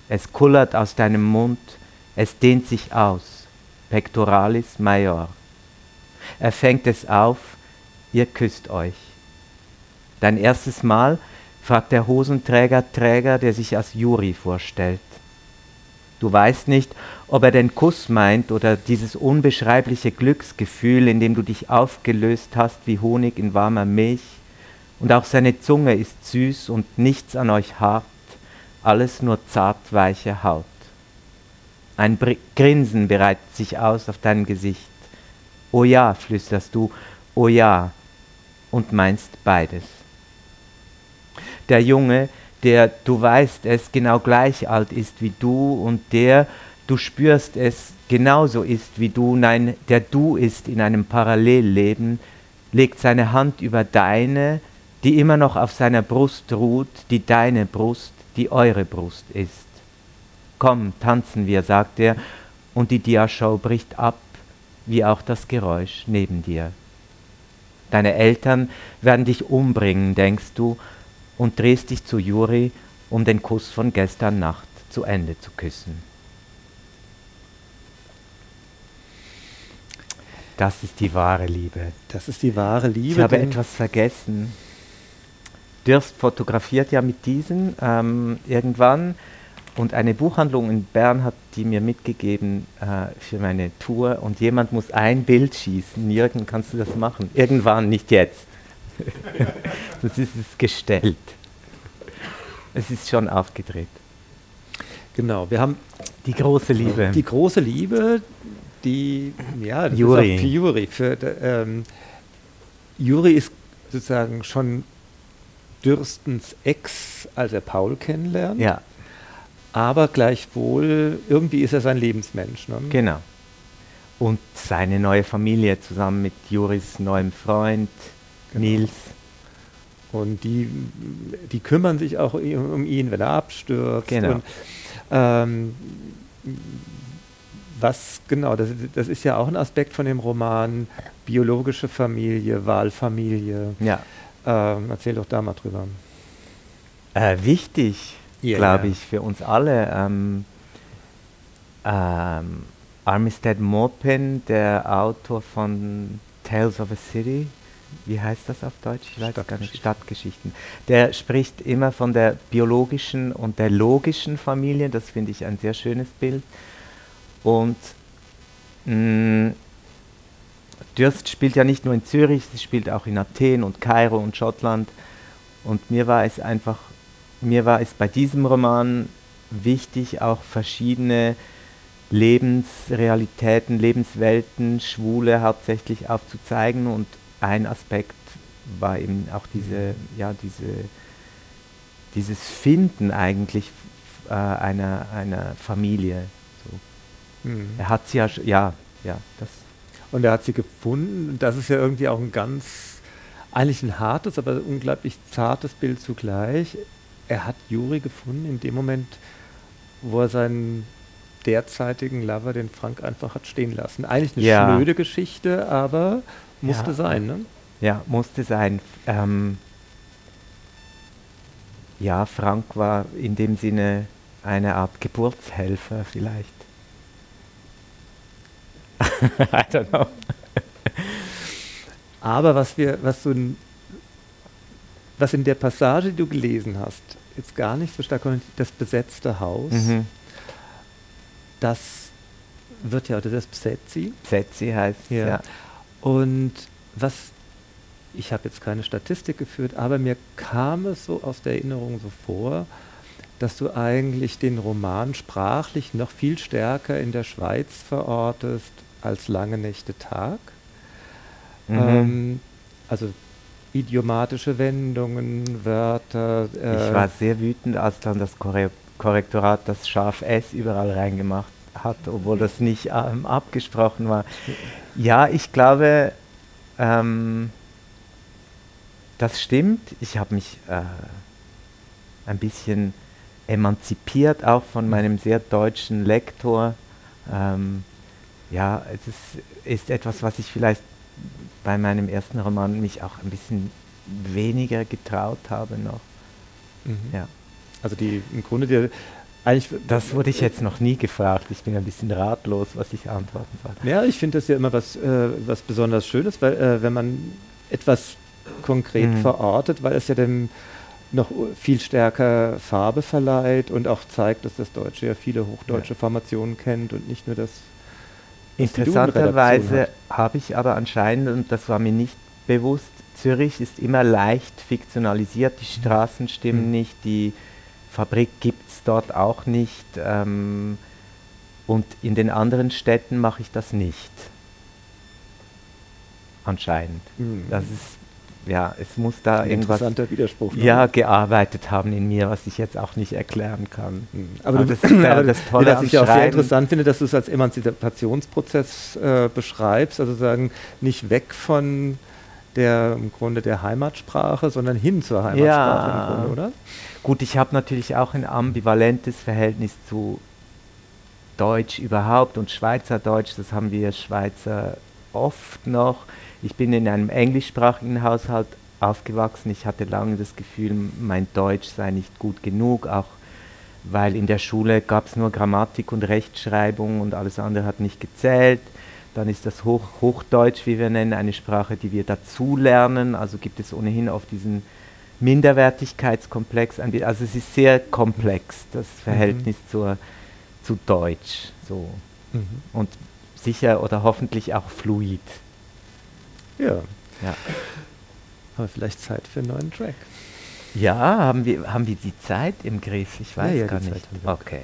[SPEAKER 3] Es kullert aus deinem Mund, es dehnt sich aus. Pectoralis major. Er fängt es auf, ihr küsst euch. Dein erstes Mal fragt der Hosenträger Träger, der sich als Juri vorstellt. Du weißt nicht, ob er den Kuss meint oder dieses unbeschreibliche Glücksgefühl, in dem du dich aufgelöst hast wie Honig in warmer Milch, und auch seine Zunge ist süß und nichts an euch hart, alles nur zartweiche Haut. Ein Br Grinsen bereitet sich aus auf deinem Gesicht. Oh ja, flüsterst du, oh ja, und meinst beides. Der Junge, der, du weißt es, genau gleich alt ist wie du und der, du spürst es, genauso ist wie du, nein, der du ist in einem Parallelleben, legt seine Hand über deine, die immer noch auf seiner Brust ruht, die deine Brust, die eure Brust ist. Komm, tanzen wir, sagt er, und die Diashow bricht ab, wie auch das Geräusch neben dir. Deine Eltern werden dich umbringen, denkst du, und drehst dich zu Juri, um den Kuss von gestern Nacht zu Ende zu küssen. Das ist die wahre Liebe.
[SPEAKER 2] Das ist die wahre Liebe.
[SPEAKER 3] Ich habe etwas vergessen. Dürst fotografiert ja mit diesen ähm, irgendwann und eine Buchhandlung in Bern hat die mir mitgegeben äh, für meine Tour und jemand muss ein Bild schießen. Jürgen, kannst du das machen? Irgendwann, nicht jetzt. [laughs] Sonst ist es gestellt. Es ist schon aufgedreht.
[SPEAKER 2] Genau, wir haben
[SPEAKER 3] die große Liebe.
[SPEAKER 2] Die große Liebe, die, ja, das
[SPEAKER 3] Juri.
[SPEAKER 2] ist auch für Juri. Für, ähm, Juri ist sozusagen schon Dürstens Ex, als er Paul kennenlernt.
[SPEAKER 3] Ja,
[SPEAKER 2] Aber gleichwohl, irgendwie ist er sein Lebensmensch. Ne?
[SPEAKER 3] genau. Und seine neue Familie zusammen mit Juris neuem Freund
[SPEAKER 2] Genau.
[SPEAKER 3] Nils.
[SPEAKER 2] Und die, die kümmern sich auch um ihn, wenn er abstürzt.
[SPEAKER 3] Genau.
[SPEAKER 2] Und, ähm, was genau, das, das ist ja auch ein Aspekt von dem Roman, biologische Familie, Wahlfamilie.
[SPEAKER 3] Ja,
[SPEAKER 2] Ähm, erzähl doch da mal drüber.
[SPEAKER 3] äh, wichtig,
[SPEAKER 2] Ja,
[SPEAKER 3] glaube ich, für uns alle. Ähm, ähm, Armistead Maupin, der Autor von Tales of a City, wie heißt das auf Deutsch? Ich weiß gar nicht. Stadtgeschichten. Der spricht immer von der biologischen und der logischen Familie. Das finde ich ein sehr schönes Bild. Und mh, Dürst spielt ja nicht nur in Zürich, sie spielt auch in Athen und Kairo und Schottland. Und mir war es einfach, mir war es bei diesem Roman wichtig, auch verschiedene Lebensrealitäten, Lebenswelten, Schwule hauptsächlich aufzuzeigen. Und ein Aspekt war eben auch diese, ja, diese, dieses Finden eigentlich äh, einer, einer Familie. So.
[SPEAKER 2] Mhm.
[SPEAKER 3] Er hat sie ja, ja, ja, das,
[SPEAKER 2] Und er hat sie gefunden. Und Das ist ja irgendwie auch ein ganz, eigentlich ein hartes, aber unglaublich zartes Bild zugleich. Er hat Juri gefunden in dem Moment, wo er seinen derzeitigen Lover, den Frank, einfach hat stehen lassen. Eigentlich eine
[SPEAKER 3] Ja.
[SPEAKER 2] schnöde Geschichte, aber musste
[SPEAKER 3] Ja.
[SPEAKER 2] sein. Ne?
[SPEAKER 3] Ja, musste sein. Ähm, ja, Frank war in dem Sinne eine Art Geburtshelfer vielleicht. [laughs] I don't know.
[SPEAKER 2] Aber was wir, was so ein, was in der Passage, die du gelesen hast, jetzt gar nicht so stark kommt, das besetzte Haus,
[SPEAKER 3] Mhm.
[SPEAKER 2] das wird ja, das ist Psetzi.
[SPEAKER 3] Psetzi heißt
[SPEAKER 2] Ja.
[SPEAKER 3] ja.
[SPEAKER 2] Und was, ich habe jetzt keine Statistik geführt, aber mir kam es so aus der Erinnerung so vor, dass du eigentlich den Roman sprachlich noch viel stärker in der Schweiz verortest als Lange Nächte Tag.
[SPEAKER 3] Mhm.
[SPEAKER 2] Ähm, also idiomatische Wendungen, Wörter. äh,
[SPEAKER 3] ich war sehr wütend, als dann das Korre Korrektorat das scharf S überall reingemacht hat, obwohl das nicht ähm, abgesprochen war. Ja, ich glaube, ähm, das stimmt. Ich habe mich äh, ein bisschen emanzipiert, auch von meinem sehr deutschen Lektor. Ähm, ja, es ist, ist etwas, was ich vielleicht bei meinem ersten Roman mich auch ein bisschen weniger getraut habe noch.
[SPEAKER 2] mhm.
[SPEAKER 3] Ja.
[SPEAKER 2] Also die im Grunde die, eigentlich
[SPEAKER 3] Das wurde ich jetzt noch nie gefragt. Ich bin ein bisschen ratlos, was ich antworten soll.
[SPEAKER 2] Ja, ich finde das ja immer was, äh, was besonders Schönes, weil äh, wenn man etwas konkret
[SPEAKER 3] Mhm.
[SPEAKER 2] verortet, weil es ja dem noch viel stärker Farbe verleiht und auch zeigt, dass das Deutsche ja viele hochdeutsche Formationen kennt und nicht nur das.
[SPEAKER 3] Interessanterweise habe ich aber anscheinend, und das war mir nicht bewusst, Zürich ist immer leicht fiktionalisiert, die Straßen stimmen
[SPEAKER 2] Mhm.
[SPEAKER 3] nicht, die Fabrik gibt es dort auch nicht. Ähm, und in den anderen Städten mache ich das nicht. Anscheinend.
[SPEAKER 2] Mhm.
[SPEAKER 3] Das ist, ja, es muss da
[SPEAKER 2] ein
[SPEAKER 3] irgendwas
[SPEAKER 2] interessanter Widerspruch. ne?
[SPEAKER 3] ja, gearbeitet haben in mir, was ich jetzt auch nicht erklären kann.
[SPEAKER 2] Mhm.
[SPEAKER 3] Aber
[SPEAKER 2] Aber,
[SPEAKER 3] das ist [clears throat] der-
[SPEAKER 2] aber
[SPEAKER 3] das Tolle
[SPEAKER 2] was ich ja auch sehr interessant finde, dass du es als Emanzipationsprozess äh, beschreibst, also sagen, nicht weg von der im Grunde der Heimatsprache, sondern hin zur Heimatsprache
[SPEAKER 3] Ja.
[SPEAKER 2] im Grunde, oder?
[SPEAKER 3] Gut, ich habe natürlich auch ein ambivalentes Verhältnis zu Deutsch überhaupt und Schweizerdeutsch. Das haben wir Schweizer oft noch. Ich bin in einem englischsprachigen Haushalt aufgewachsen. Ich hatte lange das Gefühl, mein Deutsch sei nicht gut genug, auch weil in der Schule gab es nur Grammatik und Rechtschreibung und alles andere hat nicht gezählt. Dann ist das Hoch Hochdeutsch, wie wir nennen, eine Sprache, die wir dazulernen. Also gibt es ohnehin auf diesen Minderwertigkeitskomplex. Also es ist sehr komplex, das Verhältnis zur, zu Deutsch. So.
[SPEAKER 2] Mhm.
[SPEAKER 3] Und sicher oder hoffentlich auch fluid.
[SPEAKER 2] Ja,
[SPEAKER 3] Ja.
[SPEAKER 2] aber vielleicht Zeit für einen neuen Track.
[SPEAKER 3] Ja, haben wir, haben wir die Zeit im Griff? Ich weiß
[SPEAKER 2] ja,
[SPEAKER 3] gar
[SPEAKER 2] die Zeit
[SPEAKER 3] nicht.
[SPEAKER 2] haben wir.
[SPEAKER 3] Okay.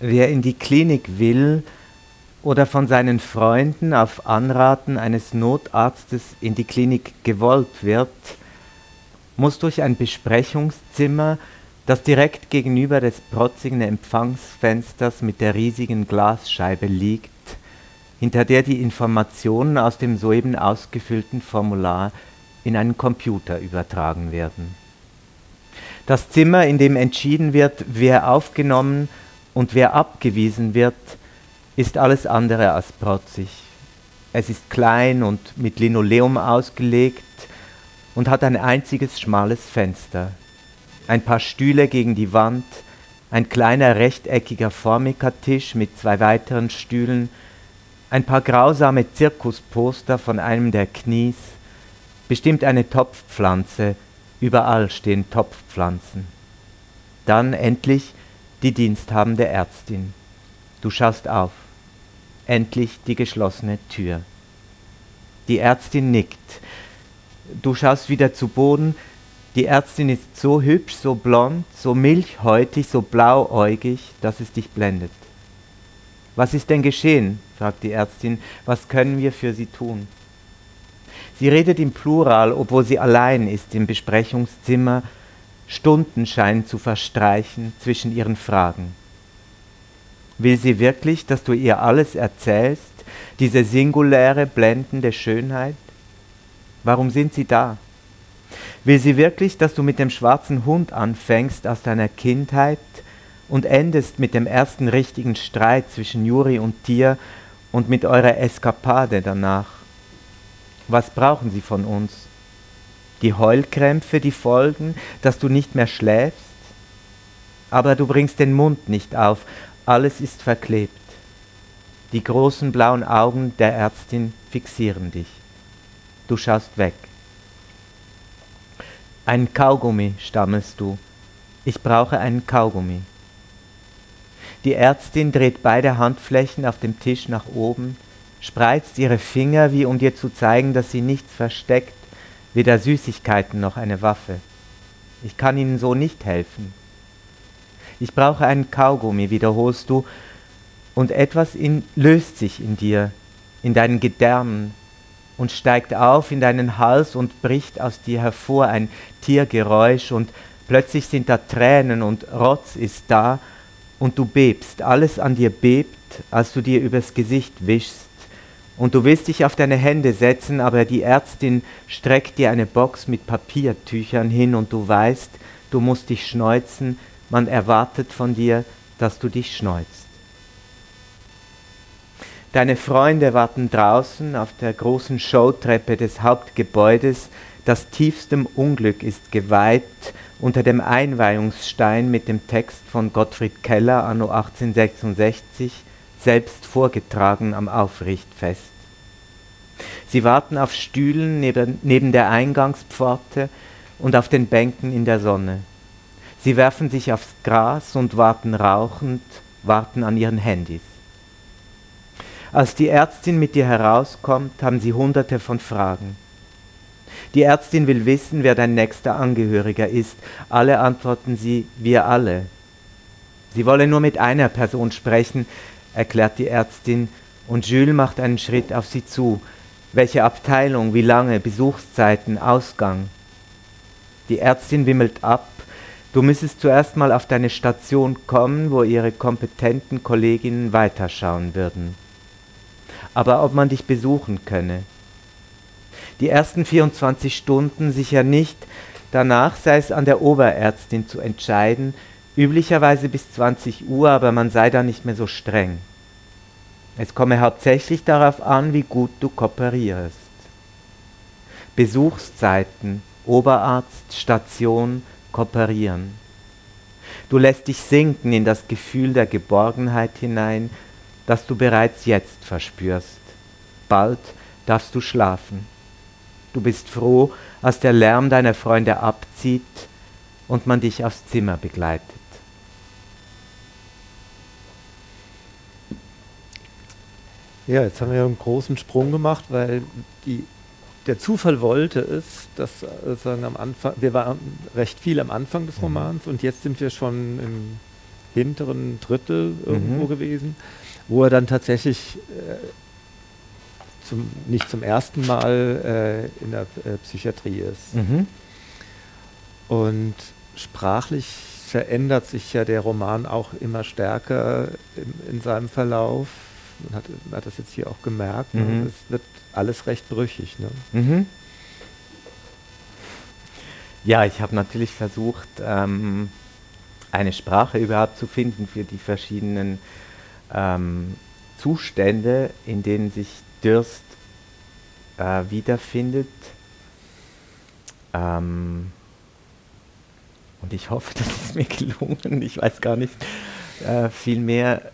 [SPEAKER 3] Wer in die Klinik will oder von seinen Freunden auf Anraten eines Notarztes in die Klinik gewollt wird, muss durch ein Besprechungszimmer, das direkt gegenüber des protzigen Empfangsfensters mit der riesigen Glasscheibe liegt, hinter der die Informationen aus dem soeben ausgefüllten Formular in einen Computer übertragen werden. Das Zimmer, in dem entschieden wird, wer aufgenommen und wer abgewiesen wird, ist alles andere als protzig. Es ist klein und mit Linoleum ausgelegt und hat ein einziges schmales Fenster. Ein paar Stühle gegen die Wand, ein kleiner rechteckiger Formica-Tisch mit zwei weiteren Stühlen, ein paar grausame Zirkusposter von einem der Knies, bestimmt eine Topfpflanze, überall stehen Topfpflanzen. Dann endlich die diensthabende Ärztin. Du schaust auf. Endlich die geschlossene Tür. Die Ärztin nickt. Du schaust wieder zu Boden. Die Ärztin ist so hübsch, so blond, so milchhäutig, so blauäugig, dass es dich blendet. Was ist denn geschehen? fragt die Ärztin. Was können wir für Sie tun? Sie redet im Plural, obwohl sie allein ist im Besprechungszimmer. Stunden scheinen zu verstreichen zwischen ihren Fragen. Will sie wirklich, dass du ihr alles erzählst, diese singuläre, blendende Schönheit? Warum sind sie da? Will sie wirklich, dass du mit dem schwarzen Hund anfängst aus deiner Kindheit und endest mit dem ersten richtigen Streit zwischen Juri und dir und mit eurer Eskapade danach? Was brauchen sie von uns? Die Heulkrämpfe, die folgen, dass du nicht mehr schläfst? Aber du bringst den Mund nicht auf, alles ist verklebt. Die großen blauen Augen der Ärztin fixieren dich. Du schaust weg. Ein Kaugummi, stammelst du. Ich brauche einen Kaugummi. Die Ärztin dreht beide Handflächen auf dem Tisch nach oben, spreizt ihre Finger, wie um dir zu zeigen, dass sie nichts versteckt, weder Süßigkeiten noch eine Waffe. Ich kann Ihnen so nicht helfen. Ich brauche einen Kaugummi, wiederholst du, und etwas in, löst sich in dir, in deinen Gedärmen, und steigt auf in deinen Hals und bricht aus dir hervor ein Tiergeräusch, und plötzlich sind da Tränen und Rotz ist da, und du bebst, alles an dir bebt, als du dir übers Gesicht wischst, und du willst dich auf deine Hände setzen, aber die Ärztin streckt dir eine Box mit Papiertüchern hin und du weißt, du musst dich schneuzen, man erwartet von dir, dass du dich schneuzt. Deine Freunde warten draußen auf der großen Showtreppe des Hauptgebäudes, das tiefstem Unglück ist geweiht unter dem Einweihungsstein mit dem Text von Gottfried Keller anno 1866, selbst vorgetragen am Aufrichtfest. Sie warten auf Stühlen neben, neben der Eingangspforte und auf den Bänken in der Sonne. Sie werfen sich aufs Gras und warten rauchend, warten an ihren Handys. Als die Ärztin mit dir herauskommt, haben sie hunderte von Fragen. Die Ärztin will wissen, wer dein nächster Angehöriger ist. Alle antworten sie, wir alle. Sie wolle nur mit einer Person sprechen, erklärt die Ärztin, und Jules macht einen Schritt auf sie zu. Welche Abteilung, wie lange, Besuchszeiten, Ausgang? Die Ärztin wimmelt ab. Du müsstest zuerst mal auf deine Station kommen, wo ihre kompetenten Kolleginnen weiterschauen würden. Aber ob man dich besuchen könne. Die ersten 24 Stunden sicher nicht, danach sei es an der Oberärztin zu entscheiden, üblicherweise bis 20 Uhr, aber man sei da nicht mehr so streng. Es komme hauptsächlich darauf an, wie gut du kooperierst. Besuchszeiten, Oberarzt, Station, kooperieren. Du lässt dich sinken in das Gefühl der Geborgenheit hinein, das du bereits jetzt verspürst. Bald darfst du schlafen. Du bist froh, als der Lärm deiner Freunde abzieht und man dich aufs Zimmer begleitet.
[SPEAKER 2] Ja, jetzt haben wir einen großen Sprung gemacht, weil die, der Zufall wollte es, dass äh, sagen am Anfang, wir waren recht viel am Anfang des
[SPEAKER 3] Mhm.
[SPEAKER 2] Romans und jetzt sind wir schon im hinteren Drittel irgendwo
[SPEAKER 3] Mhm.
[SPEAKER 2] gewesen, wo er dann tatsächlich äh, zum, nicht zum ersten Mal äh, in der äh, Psychiatrie ist.
[SPEAKER 3] Mhm.
[SPEAKER 2] Und sprachlich verändert sich ja der Roman auch immer stärker in, in seinem Verlauf. Man hat, man hat das jetzt hier auch gemerkt.
[SPEAKER 3] Mhm.
[SPEAKER 2] Es wird alles recht brüchig. Ne?
[SPEAKER 3] Mhm. Ja, ich habe natürlich versucht, ähm, eine Sprache überhaupt zu finden für die verschiedenen ähm, Zustände, in denen sich Durst äh, wiederfindet. Ähm, und ich hoffe, [laughs] das ist mir gelungen. Ich weiß gar nicht äh, viel mehr.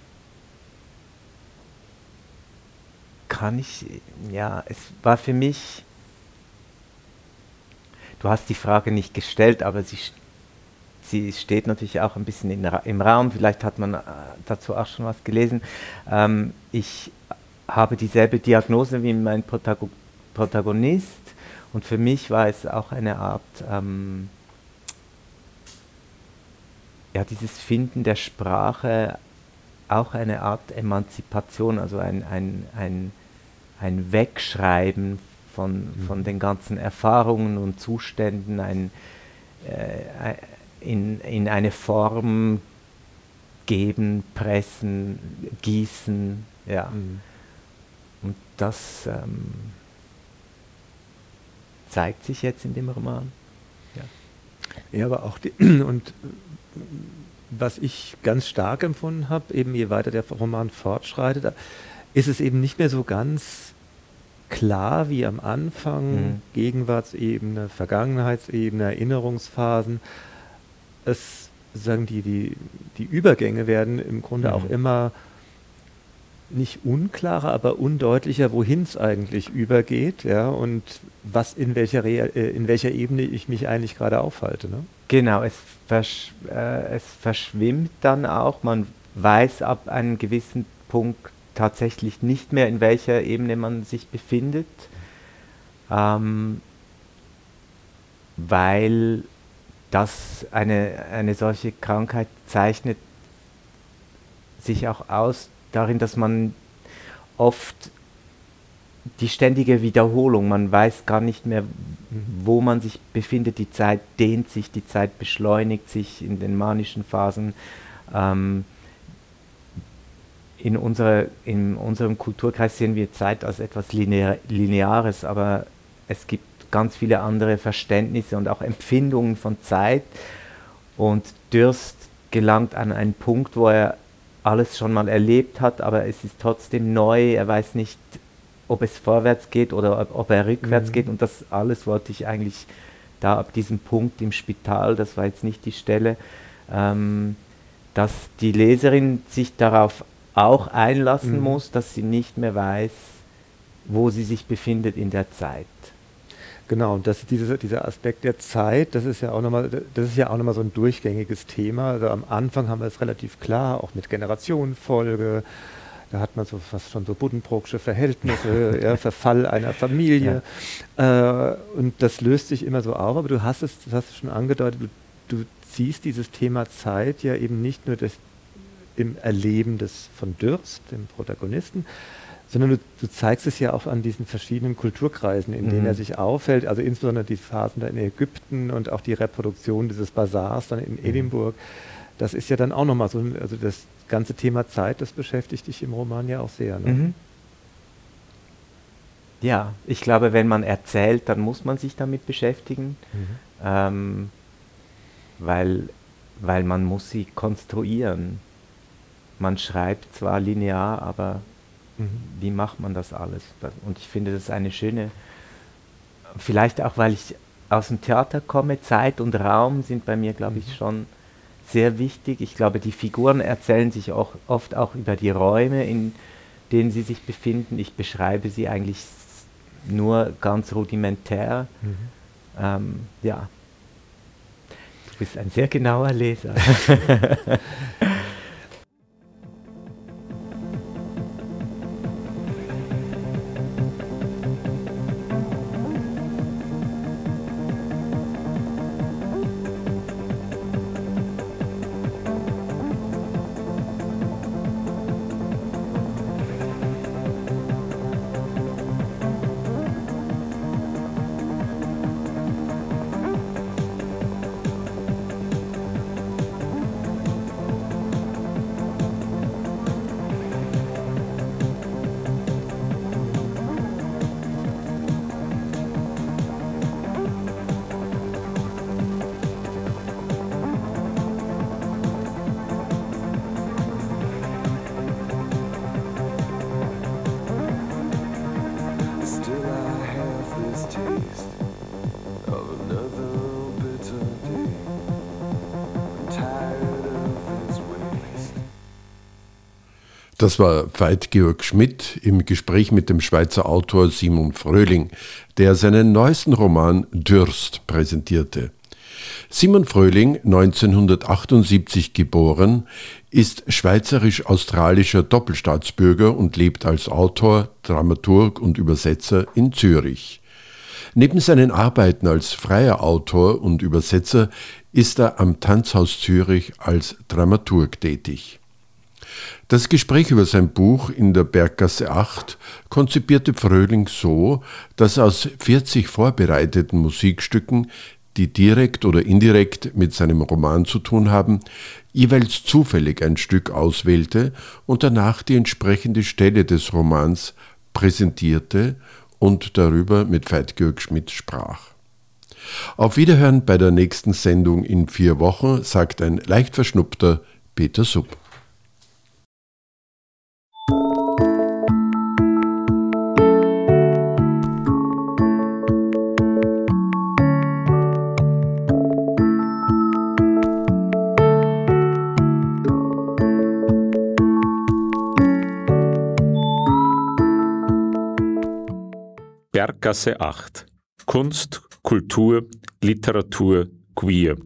[SPEAKER 3] Kann ich, ja, es war für mich, du hast die Frage nicht gestellt, aber sie, sie steht natürlich auch ein bisschen in, im Raum. Vielleicht hat man äh, dazu auch schon was gelesen. Ähm, ich habe dieselbe Diagnose wie mein Protago Protagonist und für mich war es auch eine Art, ähm, ja, dieses Finden der Sprache auch eine Art Emanzipation, also ein, ein, ein, ein Wegschreiben von, mhm. von den ganzen Erfahrungen und Zuständen, ein, äh, in, in eine Form geben, pressen, gießen, ja. Mhm. Und das ähm, zeigt sich jetzt in dem Roman.
[SPEAKER 2] Ja, ja aber auch die, [clears throat] und was ich ganz stark empfunden habe, eben je weiter der Roman fortschreitet, ist es eben nicht mehr so ganz klar wie am Anfang, mhm. Gegenwartsebene, Vergangenheitsebene, Erinnerungsphasen. Es sagen die, die, die Übergänge werden im Grunde mhm. auch immer nicht unklarer, aber undeutlicher, wohin es eigentlich übergeht, ja, und was in welcher, Re äh, in welcher Ebene ich mich eigentlich gerade aufhalte. Ne?
[SPEAKER 3] Genau, es, versch äh, es verschwimmt dann auch, man weiß ab einem gewissen Punkt tatsächlich nicht mehr, in welcher Ebene man sich befindet, ähm, weil das eine, eine solche Krankheit zeichnet sich auch aus darin, dass man oft die ständige Wiederholung, man weiß gar nicht mehr, wo man sich befindet, die Zeit dehnt sich, die Zeit beschleunigt sich in den manischen Phasen. Ähm, in, unserer, in unserem Kulturkreis sehen wir Zeit als etwas Linear, Lineares, aber es gibt ganz viele andere Verständnisse und auch Empfindungen von Zeit. Und Dürst gelangt an einen Punkt, wo er alles schon mal erlebt hat, aber es ist trotzdem neu. Er weiß nicht, ob es vorwärts geht oder ob, ob er rückwärts mhm. geht. Und das alles wollte ich eigentlich da ab diesem Punkt im Spital, das war jetzt nicht die Stelle, ähm, dass die Leserin sich darauf auch einlassen mhm. muss, dass sie nicht mehr weiß, wo sie sich befindet in der Zeit.
[SPEAKER 2] Genau, und das, diese, dieser Aspekt der Zeit, das ist ja auch nochmal, das ist ja auch nochmal so ein durchgängiges Thema. Also am Anfang haben wir es relativ klar, auch mit Generationenfolge. Da hat man so fast schon so Buddenbrooksche Verhältnisse, [laughs] ja, Verfall einer Familie. Ja. Äh, und das löst sich immer so auf, aber du hast es, das hast du schon angedeutet, du, du ziehst dieses Thema Zeit ja eben nicht nur das, im Erleben des von Dürst, dem Protagonisten, sondern du, du, zeigst es ja auch an diesen verschiedenen Kulturkreisen, in mhm. denen er mhm. sich aufhält, also insbesondere die Phasen da in Ägypten und auch die Reproduktion dieses Basars dann in mhm. Edinburgh. Das ist ja dann auch nochmal so, also das ganze Thema Zeit, das beschäftigt dich im Roman ja auch sehr. Ne? Mhm.
[SPEAKER 3] Ja, ich glaube, wenn man erzählt, dann muss man sich damit beschäftigen, mhm. ähm, weil, weil man muss sie konstruieren. Man schreibt zwar linear, aber Mhm. Wie macht man das alles? Und ich finde, das ist eine schöne, vielleicht auch, weil ich aus dem Theater komme, Zeit und Raum sind bei mir, glaube ich, mhm. schon sehr wichtig. Ich glaube, die Figuren erzählen sich auch oft auch über die Räume, in denen sie sich befinden. Ich beschreibe sie eigentlich nur ganz rudimentär. Mhm. Ähm, ja. Du bist ein sehr genauer Leser. [laughs]
[SPEAKER 5] Das war Veit Georg Schmidt im Gespräch mit dem Schweizer Autor Simon Fröhling, der seinen neuesten Roman Dürst präsentierte. Simon Fröhling, 1978 geboren, ist schweizerisch-australischer Doppelstaatsbürger und lebt als Autor, Dramaturg und Übersetzer in Zürich. Neben seinen Arbeiten als freier Autor und Übersetzer ist er am Tanzhaus Zürich als Dramaturg tätig. Das Gespräch über sein Buch in der Berggasse 8 konzipierte Fröhling so, dass aus 40 vorbereiteten Musikstücken die direkt oder indirekt mit seinem Roman zu tun haben, jeweils zufällig ein Stück auswählte und danach die entsprechende Stelle des Romans präsentierte und darüber mit Veit-Georg Schmidt sprach. Auf Wiederhören bei der nächsten Sendung in vier Wochen, sagt ein leicht verschnupfter Peter Sub.
[SPEAKER 1] Berggasse 8. Kunst, Kultur, Literatur, Queer.